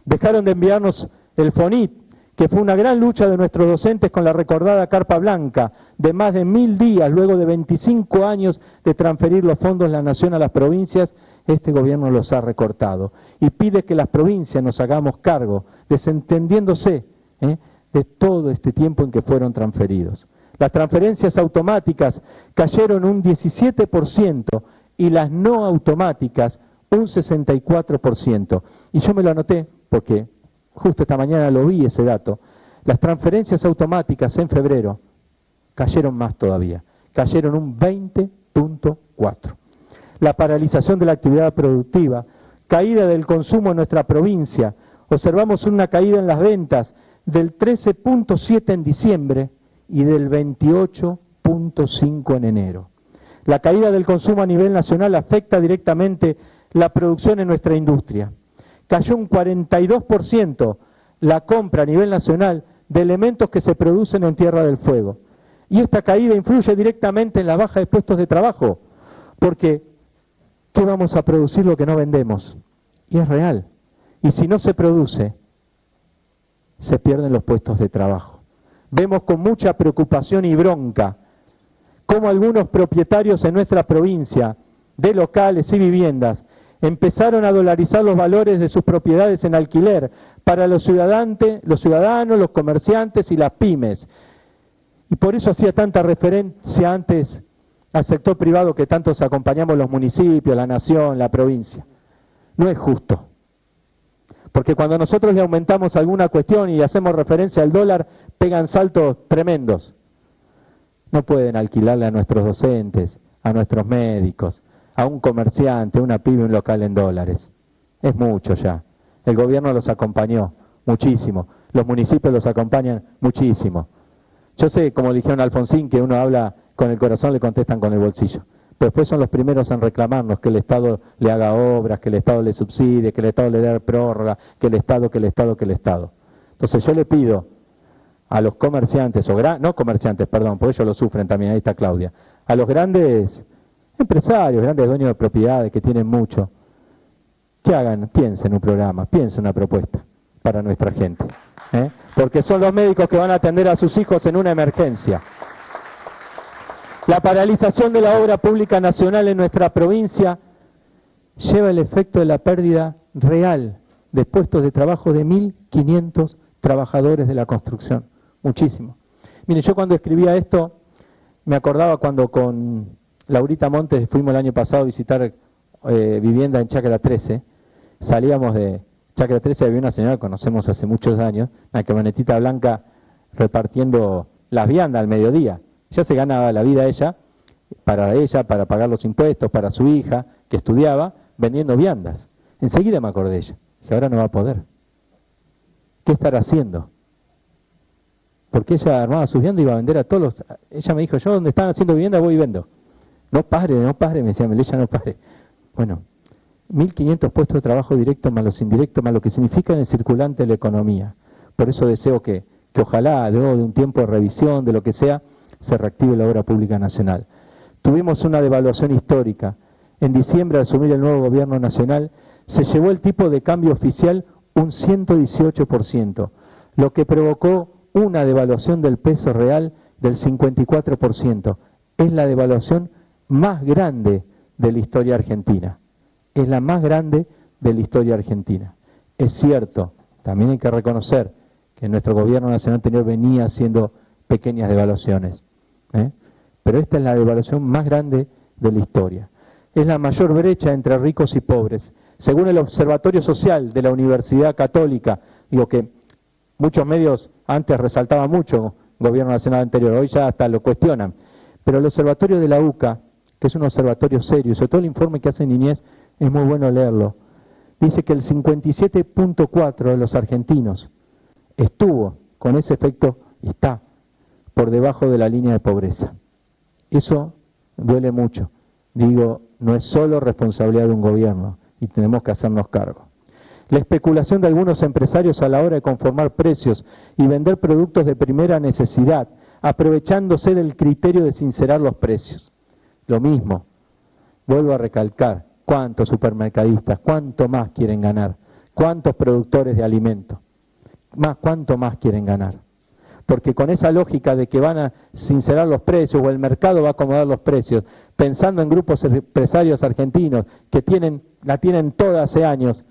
Dejaron de enviarnos el FONIT, que fue una gran lucha de nuestros docentes con la recordada Carpa Blanca, de más de mil días, luego de 25 años de transferir los fondos de la Nación a las provincias, este gobierno los ha recortado y pide que las provincias nos hagamos cargo, desentendiéndose ¿eh? de todo este tiempo en que fueron transferidos. Las transferencias automáticas cayeron un 17% y las no automáticas un 64%. Y yo me lo anoté porque justo esta mañana lo vi ese dato. Las transferencias automáticas en febrero cayeron más todavía, cayeron un 20.4. La paralización de la actividad productiva, caída del consumo en nuestra provincia, observamos una caída en las ventas del 13.7 en diciembre y del 28.5 en enero. La caída del consumo a nivel nacional afecta directamente la producción en nuestra industria. Cayó un 42% la compra a nivel nacional de elementos que se producen en Tierra del Fuego. Y esta caída influye directamente en la baja de puestos de trabajo, porque ¿qué vamos a producir lo que no vendemos? Y es real. Y si no se produce, se pierden los puestos de trabajo. Vemos con mucha preocupación y bronca cómo algunos propietarios en nuestra provincia de locales y viviendas empezaron a dolarizar los valores de sus propiedades en alquiler para los los ciudadanos, los comerciantes y las pymes. Y por eso hacía tanta referencia antes al sector privado que tantos acompañamos los municipios, la nación, la provincia. No es justo. Porque cuando nosotros le aumentamos alguna cuestión y hacemos referencia al dólar, pegan saltos tremendos. No pueden alquilarle a nuestros docentes, a nuestros médicos, a un comerciante, una pyme, un local en dólares. Es mucho ya. El gobierno los acompañó muchísimo. Los municipios los acompañan muchísimo. Yo sé, como dijeron Alfonsín, que uno habla con el corazón, le contestan con el bolsillo. Pero después son los primeros en reclamarnos que el Estado le haga obras, que el Estado le subsidie, que el Estado le dé prórroga, que el Estado, que el Estado, que el Estado. Entonces yo le pido a los comerciantes, o no comerciantes, perdón, porque ellos lo sufren también, ahí está Claudia, a los grandes empresarios, grandes dueños de propiedades que tienen mucho, que hagan, piensen un programa, piensen una propuesta para nuestra gente. ¿eh? Porque son los médicos que van a atender a sus hijos en una emergencia. La paralización de la obra pública nacional en nuestra provincia lleva el efecto de la pérdida real de puestos de trabajo de 1.500 trabajadores de la construcción muchísimo. Mire, yo cuando escribía esto, me acordaba cuando con Laurita Montes fuimos el año pasado a visitar eh, vivienda en Chacra 13, salíamos de Chacra 13, había una señora que conocemos hace muchos años, una camionetita blanca repartiendo las viandas al mediodía. Ya se ganaba la vida ella, para ella, para pagar los impuestos, para su hija, que estudiaba, vendiendo viandas. Enseguida me acordé de ella. que ahora no va a poder. ¿Qué estará haciendo? Porque ella armaba sus viviendas y iba a vender a todos los... Ella me dijo, yo donde están haciendo vivienda voy y vendo. No pare, no pare, me decía Melilla, no pare. Bueno, 1.500 puestos de trabajo directos más los indirectos, más lo que significa en el circulante de la economía. Por eso deseo que, que ojalá, luego de un tiempo de revisión, de lo que sea, se reactive la obra pública nacional. Tuvimos una devaluación histórica. En diciembre, al asumir el nuevo gobierno nacional, se llevó el tipo de cambio oficial un 118%, lo que provocó una devaluación del peso real del 54%. Es la devaluación más grande de la historia argentina. Es la más grande de la historia argentina. Es cierto, también hay que reconocer que nuestro gobierno nacional anterior venía haciendo pequeñas devaluaciones. ¿eh? Pero esta es la devaluación más grande de la historia. Es la mayor brecha entre ricos y pobres. Según el Observatorio Social de la Universidad Católica, digo que muchos medios antes resaltaba mucho gobierno nacional anterior, hoy ya hasta lo cuestionan. Pero el observatorio de la UCA, que es un observatorio serio, sobre todo el informe que hace Niñez, es muy bueno leerlo, dice que el 57.4 de los argentinos estuvo con ese efecto y está por debajo de la línea de pobreza. Eso duele mucho. Digo, no es solo responsabilidad de un gobierno y tenemos que hacernos cargo la especulación de algunos empresarios a la hora de conformar precios y vender productos de primera necesidad, aprovechándose del criterio de sincerar los precios. Lo mismo, Vuelvo a recalcar, ¿cuántos supermercadistas, cuánto más quieren ganar? ¿Cuántos productores de alimentos? Más, ¿Cuánto más quieren ganar? Porque con esa lógica de que van a sincerar los precios o el mercado va a acomodar los precios, pensando en grupos empresarios argentinos que tienen, la tienen toda hace años,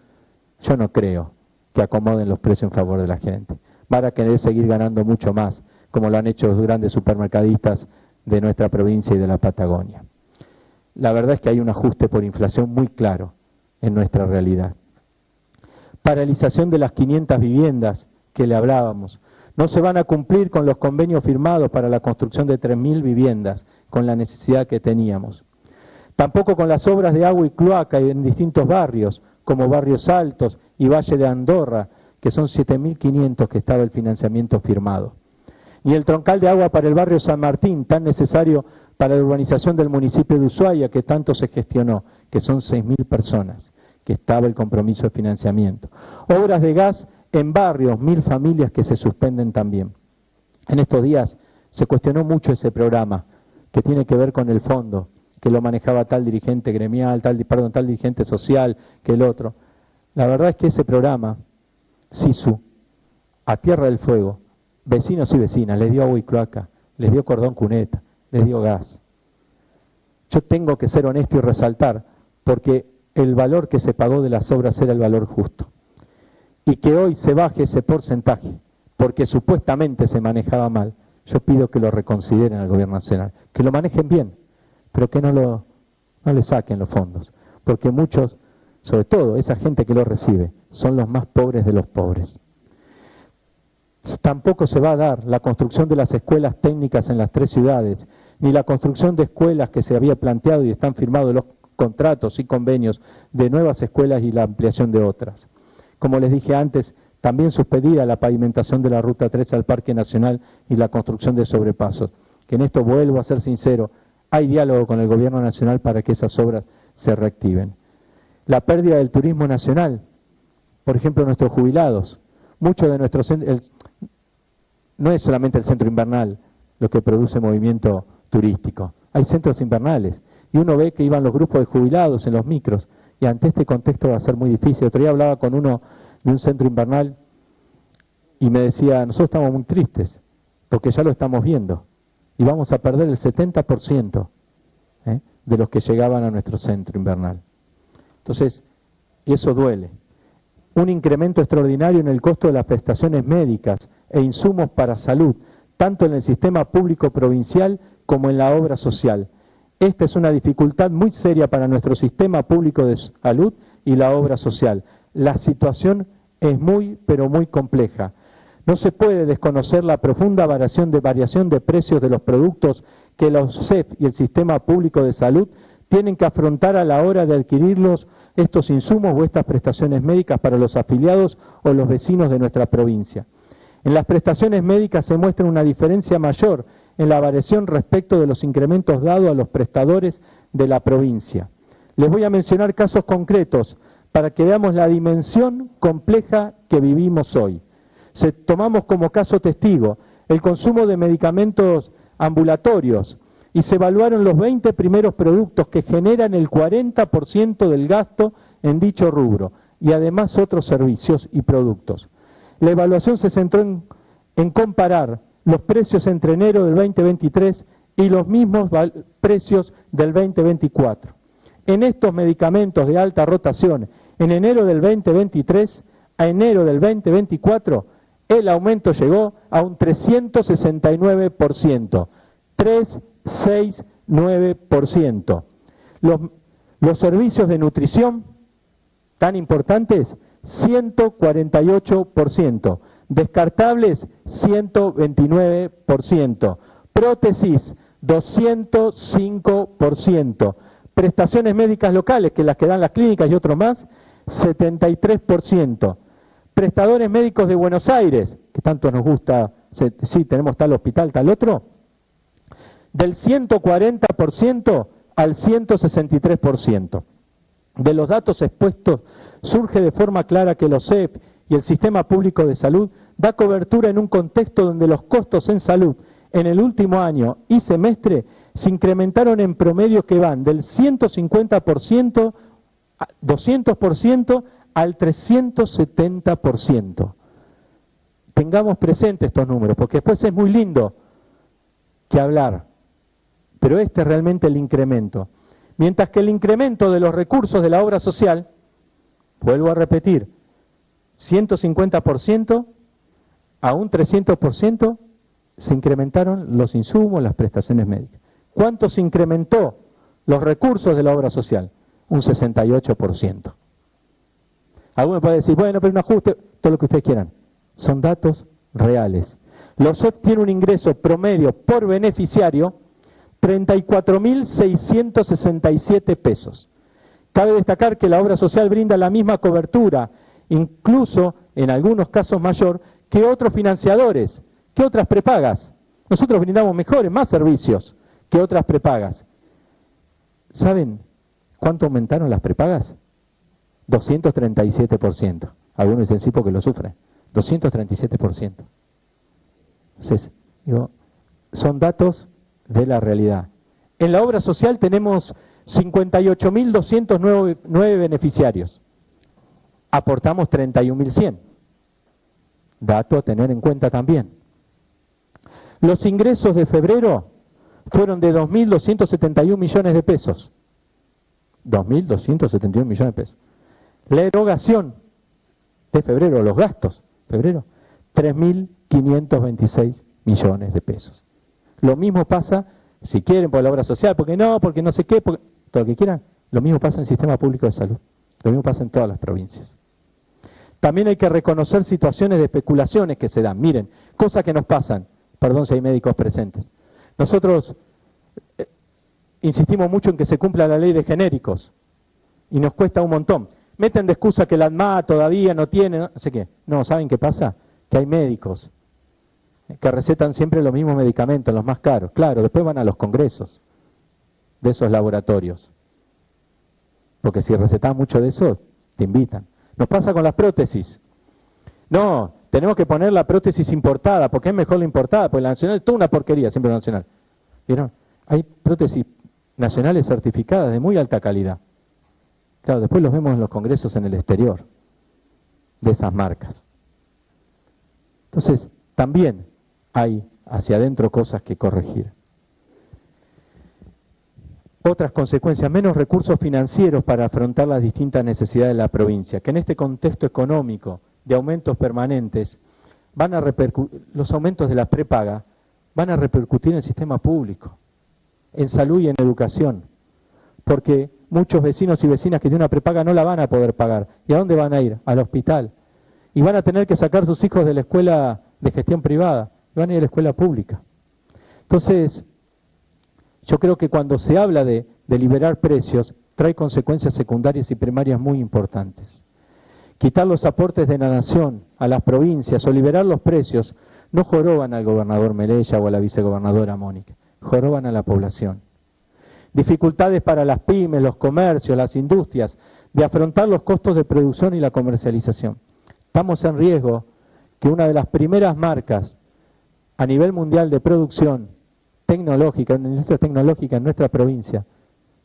yo no creo que acomoden los precios en favor de la gente. Van a querer seguir ganando mucho más, como lo han hecho los grandes supermercadistas de nuestra provincia y de la Patagonia la verdad es que hay un ajuste por inflación muy claro en nuestra realidad. Paralización de las 500 viviendas que le hablábamos. No se van a cumplir con los convenios firmados para la construcción de 3.000 viviendas, con la necesidad que teníamos. Tampoco con las obras de agua y cloaca en distintos barrios, como Barrios Altos y Valle de Andorra, que son 7.500 que estaba el financiamiento firmado. Y el troncal de agua para el barrio San Martín, tan necesario para la urbanización del municipio de Ushuaia, que tanto se gestionó, que son 6.000 personas, que estaba el compromiso de financiamiento. Obras de gas en barrios, mil familias que se suspenden también. En estos días se cuestionó mucho ese programa, que tiene que ver con el fondo, que lo manejaba tal dirigente gremial, tal, perdón, tal dirigente social que el otro. La verdad es que ese programa, SISU, a Tierra del Fuego, vecinos y vecinas, les dio agua y cloaca, les dio cordón cuneta, les dio gas. Yo tengo que ser honesto y resaltar, porque el valor que se pagó de las obras era el valor justo. Y que hoy se baje ese porcentaje, porque supuestamente se manejaba mal, yo pido que lo reconsideren al gobierno nacional, que lo manejen bien, pero que no, lo, le saquen los fondos, porque muchos, sobre todo esa gente que lo recibe, son los más pobres de los pobres. Tampoco se va a dar la construcción de las escuelas técnicas en las tres ciudades, ni la construcción de escuelas que se había planteado y están firmados los contratos y convenios de nuevas escuelas y la ampliación de otras. Como les dije antes, también suspendida la pavimentación de la Ruta 3 al Parque Nacional y la construcción de sobrepasos. Que en esto vuelvo a ser sincero, hay diálogo con el Gobierno Nacional para que esas obras se reactiven. La pérdida del turismo nacional, por ejemplo, nuestros jubilados. Muchos de nuestros no es solamente el centro invernal lo que produce movimiento turístico, hay centros invernales y uno ve que iban los grupos de jubilados en los micros y ante este contexto va a ser muy difícil. Otro día hablaba con uno de un centro invernal y me decía, nosotros estamos muy tristes porque ya lo estamos viendo y vamos a perder el 70% ¿eh? de los que llegaban a nuestro centro invernal. Entonces, eso duele. Un incremento extraordinario en el costo de las prestaciones médicas, e insumos para salud, tanto en el sistema público provincial como en la obra social. Esta es una dificultad muy seria para nuestro sistema público de salud y la obra social. La situación es muy, pero muy compleja. No se puede desconocer la profunda variación de, variación de precios de los productos que los CEF y el sistema público de salud tienen que afrontar a la hora de adquirirlos estos insumos o estas prestaciones médicas para los afiliados o los vecinos de nuestra provincia. En las prestaciones médicas se muestra una diferencia mayor en la variación respecto de los incrementos dados a los prestadores de la provincia. Les voy a mencionar casos concretos para que veamos la dimensión compleja que vivimos hoy. Se, tomamos como caso testigo el consumo de medicamentos ambulatorios y se evaluaron los 20 primeros productos que generan el 40% del gasto en dicho rubro y además otros servicios y productos. La evaluación se centró en, comparar los precios entre enero del 2023 y los mismos precios del 2024. En estos medicamentos de alta rotación, en enero del 2023 a enero del 2024, el aumento llegó a un 369%. 369%. Los, los servicios de nutrición tan importantes 148%, descartables 129%, prótesis 205%, prestaciones médicas locales, que las que dan las clínicas y otros más, 73%, prestadores médicos de Buenos Aires, que tanto nos gusta, sí, tenemos tal hospital, tal otro, del 140% al 163%. De los datos expuestos surge de forma clara que los CEP y el sistema público de salud da cobertura en un contexto donde los costos en salud en el último año y semestre se incrementaron en promedio que van del 150%, 200% al 370%. Tengamos presentes estos números, porque después es muy lindo que hablar, pero este es realmente el incremento. Mientras que el incremento de los recursos de la obra social, vuelvo a repetir, 150% a un 300% se incrementaron los insumos, las prestaciones médicas. ¿Cuánto se incrementó los recursos de la obra social? Un 68%. Algunos pueden decir, bueno, pero un ajuste, todo lo que ustedes quieran. Son datos reales. Los OEF tienen un ingreso promedio por beneficiario 34.667 pesos. Cabe destacar que la obra social brinda la misma cobertura, incluso en algunos casos mayor, que otros financiadores, que otras prepagas. Nosotros brindamos mejores, más servicios que otras prepagas. ¿Saben cuánto aumentaron las prepagas? 237%. Algunos dicen sí porque lo sufren. 237%. Entonces, son datos de la realidad. En la obra social tenemos 58.209 beneficiarios. Aportamos 31.100. Dato a tener en cuenta también. Los ingresos de febrero fueron de 2.271 millones de pesos. 2.271 millones de pesos. La erogación de febrero, los gastos, febrero, 3.526 millones de pesos. Lo mismo pasa, si quieren, por la obra social, porque no, porque no sé qué, todo lo que quieran, lo mismo pasa en el sistema público de salud. Lo mismo pasa en todas las provincias. También hay que reconocer situaciones de especulaciones que se dan. Miren, cosas que nos pasan. Perdón si hay médicos presentes. Nosotros eh, insistimos mucho en que se cumpla la ley de genéricos y nos cuesta un montón. Meten de excusa que la ANMA todavía no tiene, no sé qué. No, ¿saben qué pasa? Que hay médicos que recetan siempre los mismos medicamentos, los más caros. Claro, después van a los congresos de esos laboratorios. Porque si recetan mucho de eso, te invitan. Nos pasa con las prótesis. No, tenemos que poner la prótesis importada, porque es mejor la importada, porque la nacional es toda una porquería, siempre la nacional. Hay prótesis nacionales certificadas de muy alta calidad. Claro, después los vemos en los congresos en el exterior de esas marcas. Entonces, también hay hacia adentro cosas que corregir. Otras consecuencias, menos recursos financieros para afrontar las distintas necesidades de la provincia, que en este contexto económico de aumentos permanentes, van a los aumentos de la prepaga van a repercutir en el sistema público, en salud y en educación, porque muchos vecinos y vecinas que tienen una prepaga no la van a poder pagar. ¿Y a dónde van a ir? Al hospital. Y van a tener que sacar sus hijos de la escuela de gestión privada van a ir a la escuela pública. Entonces, yo creo que cuando se habla de, de liberar precios, trae consecuencias secundarias y primarias muy importantes. Quitar los aportes de la nación a las provincias o liberar los precios no joroban al gobernador Melella o a la vicegobernadora Mónica, joroban a la población. Dificultades para las pymes, los comercios, las industrias, de afrontar los costos de producción y la comercialización. Estamos en riesgo que una de las primeras marcas a nivel mundial de producción tecnológica, una industria tecnológica en nuestra provincia,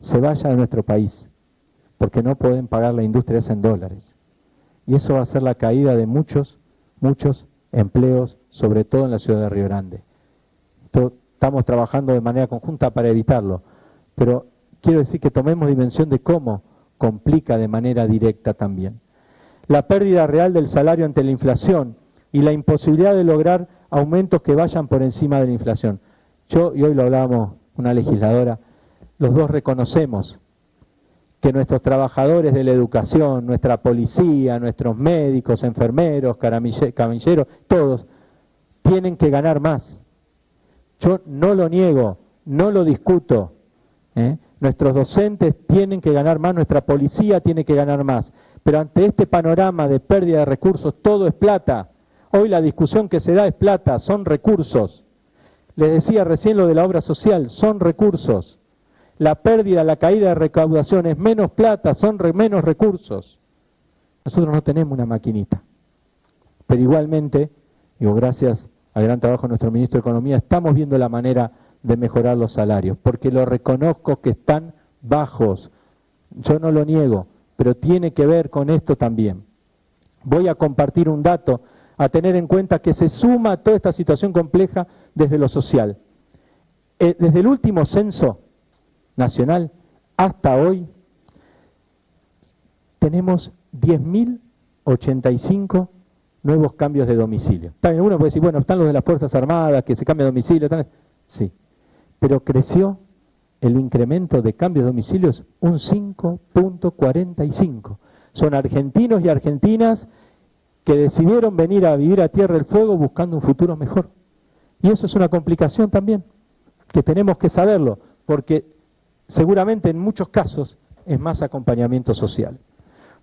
se vaya de nuestro país, porque no pueden pagar la industria en dólares. Y eso va a ser la caída de muchos, muchos empleos, sobre todo en la ciudad de Río Grande. estamos trabajando de manera conjunta para evitarlo, pero quiero decir que tomemos dimensión de cómo complica de manera directa también. La pérdida real del salario ante la inflación y la imposibilidad de lograr aumentos que vayan por encima de la inflación. Yo, y hoy lo hablábamos una legisladora, los dos reconocemos que nuestros trabajadores de la educación, nuestra policía, nuestros médicos, enfermeros, camilleros, todos, tienen que ganar más. Yo no lo niego, no lo discuto. ¿Eh? Nuestros docentes tienen que ganar más, nuestra policía tiene que ganar más. Pero ante este panorama de pérdida de recursos, todo es plata. Hoy la discusión que se da es plata, son recursos. Les decía recién lo de la obra social, son recursos. La pérdida, la caída de recaudación es menos plata, son menos recursos. Nosotros no tenemos una maquinita. Pero igualmente, digo, gracias al gran trabajo de nuestro ministro de Economía, estamos viendo la manera de mejorar los salarios, porque lo reconozco que están bajos. Yo no lo niego, pero tiene que ver con esto también. Voy a compartir un dato a tener en cuenta que se suma a toda esta situación compleja desde lo social. Eh, desde el último censo nacional hasta hoy, tenemos 10.085 nuevos cambios de domicilio. También uno puede decir, bueno, están los de las Fuerzas Armadas, que se cambia de domicilio, sí, pero creció el incremento de cambios de domicilios un 5.45. Son argentinos y argentinas que decidieron venir a vivir a Tierra del Fuego buscando un futuro mejor. Y eso es una complicación también, que tenemos que saberlo, porque seguramente en muchos casos es más acompañamiento social.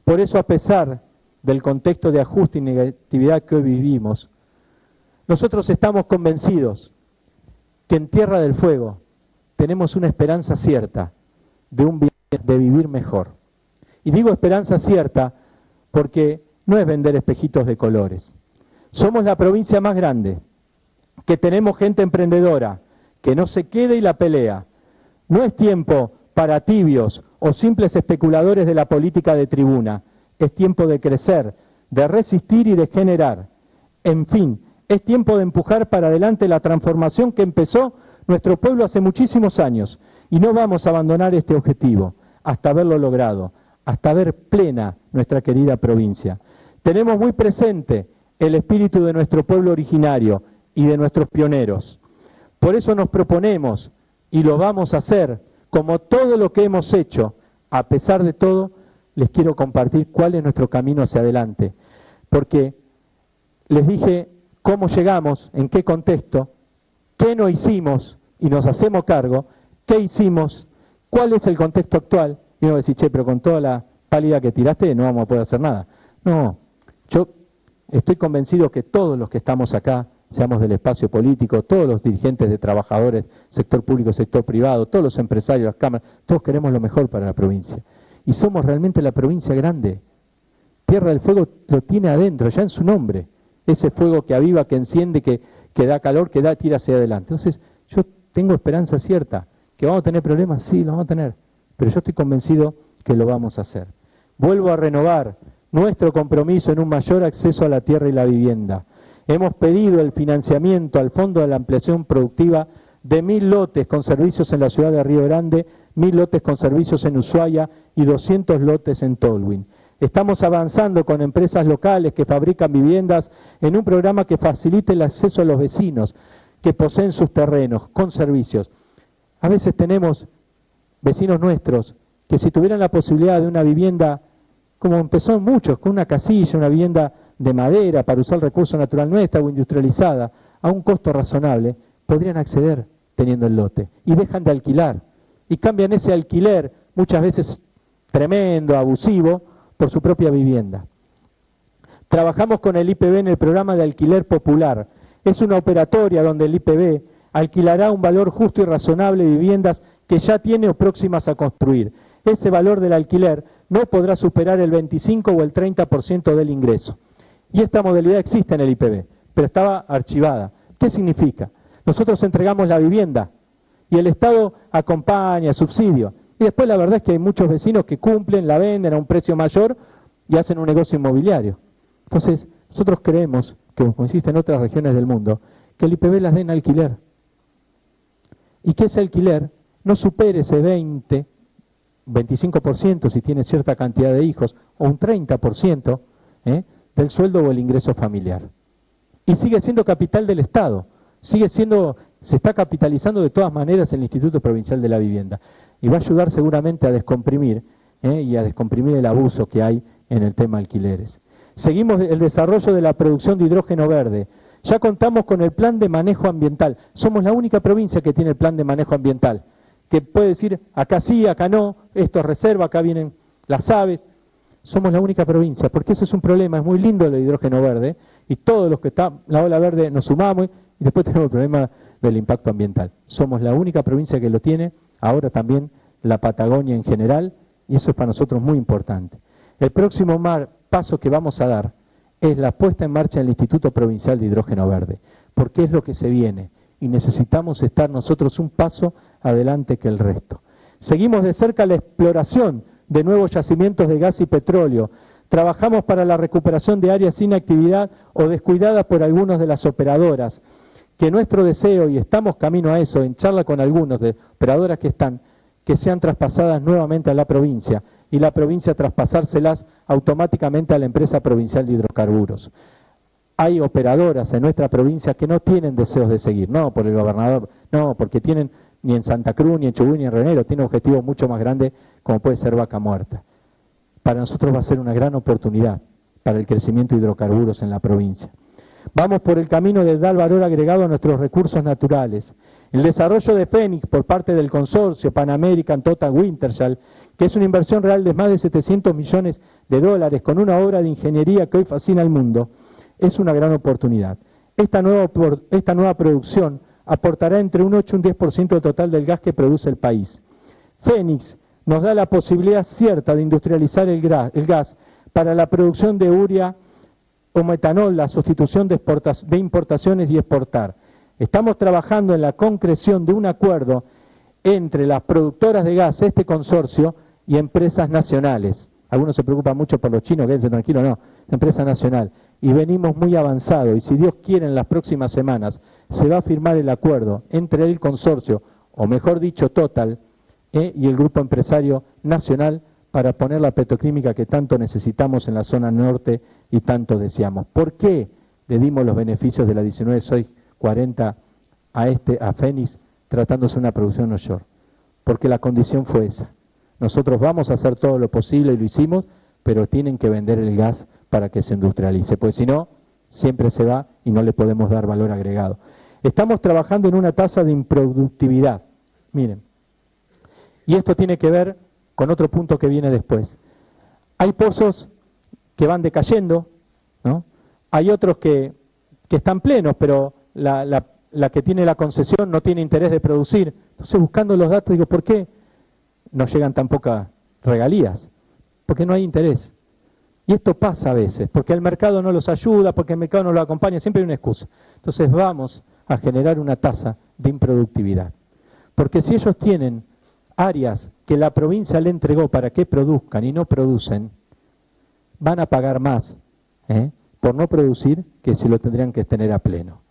Por eso, a pesar del contexto de ajuste y negatividad que hoy vivimos, nosotros estamos convencidos que en Tierra del Fuego tenemos una esperanza cierta de, un, de vivir mejor. Y digo esperanza cierta porque no es vender espejitos de colores. Somos la provincia más grande, que tenemos gente emprendedora, que no se quede y la pelea. No es tiempo para tibios o simples especuladores de la política de tribuna. Es tiempo de crecer, de resistir y de generar. En fin, es tiempo de empujar para adelante la transformación que empezó nuestro pueblo hace muchísimos años y no vamos a abandonar este objetivo hasta haberlo logrado, hasta ver plena nuestra querida provincia. Tenemos muy presente el espíritu de nuestro pueblo originario y de nuestros pioneros. Por eso nos proponemos, y lo vamos a hacer, como todo lo que hemos hecho, a pesar de todo, les quiero compartir cuál es nuestro camino hacia adelante. Porque les dije cómo llegamos, en qué contexto, qué no hicimos y nos hacemos cargo, qué hicimos, cuál es el contexto actual. Y uno va a decir, che, pero con toda la pálida que tiraste no vamos a poder hacer nada. No, yo estoy convencido que todos los que estamos acá, seamos del espacio político, todos los dirigentes de trabajadores, sector público, sector privado, todos los empresarios, las cámaras, todos queremos lo mejor para la provincia. Y somos realmente la provincia grande. Tierra del Fuego lo tiene adentro, ya en su nombre. Ese fuego que aviva, que enciende, que, que da calor, que da, tira hacia adelante. Entonces, yo tengo esperanza cierta. ¿Que vamos a tener problemas? Sí, lo vamos a tener. Pero yo estoy convencido que lo vamos a hacer. Vuelvo a renovar nuestro compromiso en un mayor acceso a la tierra y la vivienda. Hemos pedido el financiamiento al Fondo de la Ampliación Productiva de mil lotes con servicios en la ciudad de Río Grande, mil lotes con servicios en Ushuaia y 200 lotes en Tolwyn. Estamos avanzando con empresas locales que fabrican viviendas en un programa que facilite el acceso a los vecinos que poseen sus terrenos con servicios. A veces tenemos vecinos nuestros que si tuvieran la posibilidad de una vivienda como empezó muchos, con una casilla, una vivienda de madera para usar el recurso natural nuestra o industrializada, a un costo razonable, podrían acceder teniendo el lote. Y dejan de alquilar. Y cambian ese alquiler, muchas veces tremendo, abusivo, por su propia vivienda. Trabajamos con el IPB en el programa de alquiler popular. Es una operatoria donde el IPB alquilará un valor justo y razonable de viviendas que ya tiene o próximas a construir. Ese valor del alquiler no podrá superar el 25 o el 30% del ingreso. Y esta modalidad existe en el IPB, pero estaba archivada. ¿Qué significa? Nosotros entregamos la vivienda y el Estado acompaña, subsidio. Y después la verdad es que hay muchos vecinos que cumplen, la venden a un precio mayor y hacen un negocio inmobiliario. Entonces, nosotros creemos, que como en otras regiones del mundo, que el IPB las den alquiler. Y que ese alquiler no supere ese 20, 25% si tiene cierta cantidad de hijos, o un 30% ¿eh? del sueldo o el ingreso familiar. Y sigue siendo capital del Estado, sigue siendo, se está capitalizando de todas maneras el Instituto Provincial de la Vivienda. Y va a ayudar seguramente a descomprimir ¿eh? y a descomprimir el abuso que hay en el tema alquileres. Seguimos el desarrollo de la producción de hidrógeno verde. Ya contamos con el plan de manejo ambiental. Somos la única provincia que tiene el plan de manejo ambiental que puede decir acá sí, acá no, esto es reserva, acá vienen las aves. Somos la única provincia, porque eso es un problema, es muy lindo el hidrógeno verde, y todos los que están, la ola verde nos sumamos, y después tenemos el problema del impacto ambiental. Somos la única provincia que lo tiene, ahora también la Patagonia en general, y eso es para nosotros muy importante. El próximo paso que vamos a dar es la puesta en marcha del Instituto Provincial de Hidrógeno Verde, porque es lo que se viene. y necesitamos estar nosotros un paso adelante que el resto. Seguimos de cerca la exploración de nuevos yacimientos de gas y petróleo. Trabajamos para la recuperación de áreas sin actividad o descuidadas por algunas de las operadoras. Que nuestro deseo, y estamos camino a eso, en charla con algunos de operadoras que están, que sean traspasadas nuevamente a la provincia y la provincia traspasárselas automáticamente a la empresa provincial de hidrocarburos. Hay operadoras en nuestra provincia que no tienen deseos de seguir, no por el gobernador, no, porque tienen ni en Santa Cruz, ni en Chubut, ni en Renero, tienen objetivos mucho más grandes como puede ser vaca muerta. Para nosotros va a ser una gran oportunidad para el crecimiento de hidrocarburos en la provincia. Vamos por el camino de dar valor agregado a nuestros recursos naturales. El desarrollo de Fénix por parte del consorcio Pan American Total Wintershall que es una inversión real de más de 700 millones de dólares con una obra de ingeniería que hoy fascina al mundo, es una gran oportunidad. Esta nueva, producción aportará entre un 8 y un 10% del total del gas que produce el país. Fénix nos da la posibilidad cierta de industrializar el, el gas para la producción de urea o metanol, la sustitución de, importaciones y exportar. Estamos trabajando en la concreción de un acuerdo entre las productoras de gas, este consorcio, y empresas nacionales. Algunos se preocupan mucho por los chinos, quédense tranquilos, no, empresa nacional. Y venimos muy avanzado y si Dios quiere en las próximas semanas se va a firmar el acuerdo entre el consorcio, o mejor dicho, Total, eh, y el grupo empresario nacional para poner la petroquímica que tanto necesitamos en la zona norte y tanto deseamos. ¿Por qué le dimos los beneficios de la 19 40 a este a Fénix tratándose de una producción offshore? Porque la condición fue esa. Nosotros vamos a hacer todo lo posible y lo hicimos, pero tienen que vender el gas para que se industrialice, pues si no, siempre se va y no le podemos dar valor agregado. Estamos trabajando en una tasa de improductividad, miren, y esto tiene que ver con otro punto que viene después. Hay pozos que van decayendo, ¿no? hay otros que, están plenos, pero la que tiene la concesión no tiene interés de producir. Entonces, buscando los datos, digo, ¿por qué? no llegan tan pocas regalías, porque no hay interés. Y esto pasa a veces, porque el mercado no los ayuda, porque el mercado no los acompaña, siempre hay una excusa. Entonces vamos a generar una tasa de improductividad. Porque si ellos tienen áreas que la provincia le entregó para que produzcan y no producen, van a pagar más ¿eh? por no producir que si lo tendrían que tener a pleno.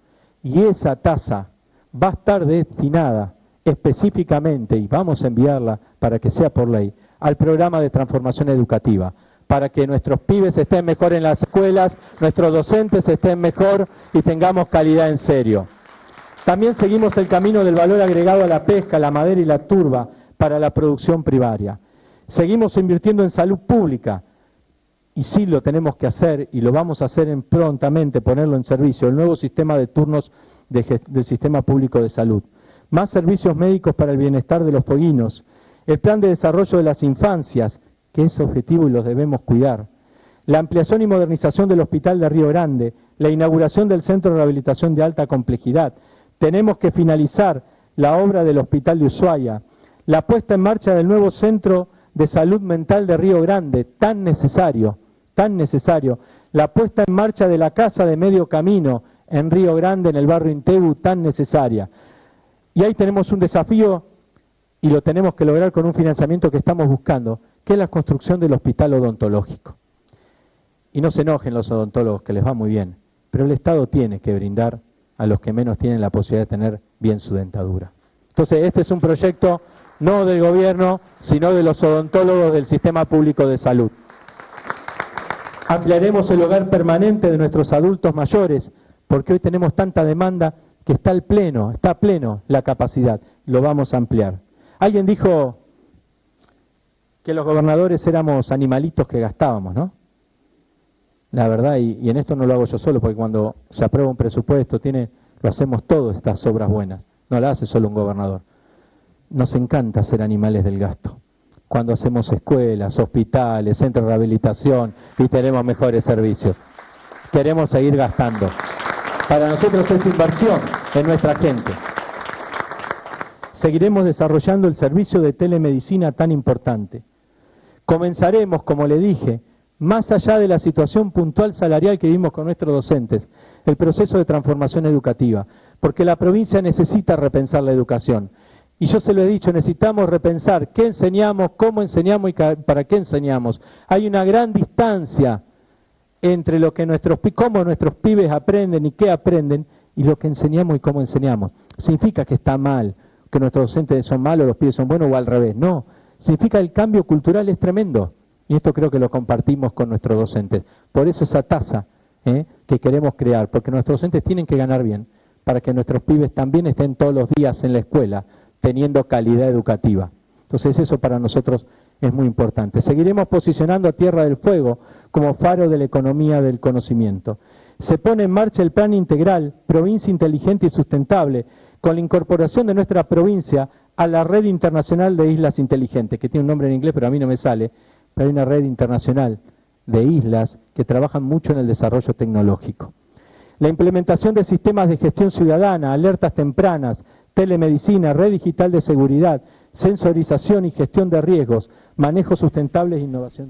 Y esa tasa va a estar destinada específicamente, y vamos a enviarla para que sea por ley, al programa de transformación educativa, para que nuestros pibes estén mejor en las escuelas, nuestros docentes estén mejor y tengamos calidad en serio. También seguimos el camino del valor agregado a la pesca, la madera y la turba para la producción primaria. Seguimos invirtiendo en salud pública, y sí lo tenemos que hacer y lo vamos a hacer en, prontamente, ponerlo en servicio, el nuevo sistema de turnos del sistema público de salud. Más servicios médicos para el bienestar de los fueguinos, el plan de desarrollo de las infancias, que es objetivo y los debemos cuidar, la ampliación y modernización del Hospital de Río Grande, la inauguración del Centro de Rehabilitación de Alta Complejidad. Tenemos que finalizar la obra del Hospital de Ushuaia, la puesta en marcha del nuevo Centro de Salud Mental de Río Grande, tan necesario, tan necesario, la puesta en marcha de la Casa de Medio Camino en Río Grande, en el barrio Intebu, tan necesaria. Y ahí tenemos un desafío y lo tenemos que lograr con un financiamiento que estamos buscando, que es la construcción del hospital odontológico. Y no se enojen los odontólogos, que les va muy bien, pero el Estado tiene que brindar a los que menos tienen la posibilidad de tener bien su dentadura. Entonces, este es un proyecto no del gobierno, sino de los odontólogos del sistema público de salud. Ampliaremos el hogar permanente de nuestros adultos mayores, porque hoy tenemos tanta demanda que está al pleno, está pleno la capacidad, lo vamos a ampliar. Alguien dijo que los gobernadores éramos animalitos que gastábamos, ¿no? La verdad, y, en esto no lo hago yo solo, porque cuando se aprueba un presupuesto, tiene, lo hacemos todos estas obras buenas, no la hace solo un gobernador. Nos encanta ser animales del gasto. Cuando hacemos escuelas, hospitales, centros de rehabilitación y tenemos mejores servicios. Queremos seguir gastando. Para nosotros es inversión en nuestra gente. Seguiremos desarrollando el servicio de telemedicina tan importante. Comenzaremos, como le dije, más allá de la situación puntual salarial que vimos con nuestros docentes, el proceso de transformación educativa, porque la provincia necesita repensar la educación. Y yo se lo he dicho, necesitamos repensar qué enseñamos, cómo enseñamos y para qué enseñamos. Hay una gran distancia entre lo que nuestros cómo nuestros pibes aprenden y qué aprenden y lo que enseñamos y cómo enseñamos. Significa que está mal, que nuestros docentes son malos, los pibes son buenos o al revés. No, significa el cambio cultural es tremendo. Y esto creo que lo compartimos con nuestros docentes. Por eso esa tasa ¿eh? que queremos crear, porque nuestros docentes tienen que ganar bien, para que nuestros pibes también estén todos los días en la escuela, teniendo calidad educativa. Entonces eso para nosotros es muy importante. Seguiremos posicionando a Tierra del Fuego como faro de la economía del conocimiento. Se pone en marcha el plan integral, provincia inteligente y sustentable, con la incorporación de nuestra provincia a la red internacional de islas inteligentes, que tiene un nombre en inglés pero a mí no me sale, pero hay una red internacional de islas que trabajan mucho en el desarrollo tecnológico. La implementación de sistemas de gestión ciudadana, alertas tempranas, telemedicina, red digital de seguridad, sensorización y gestión de riesgos, manejo sustentable e innovación.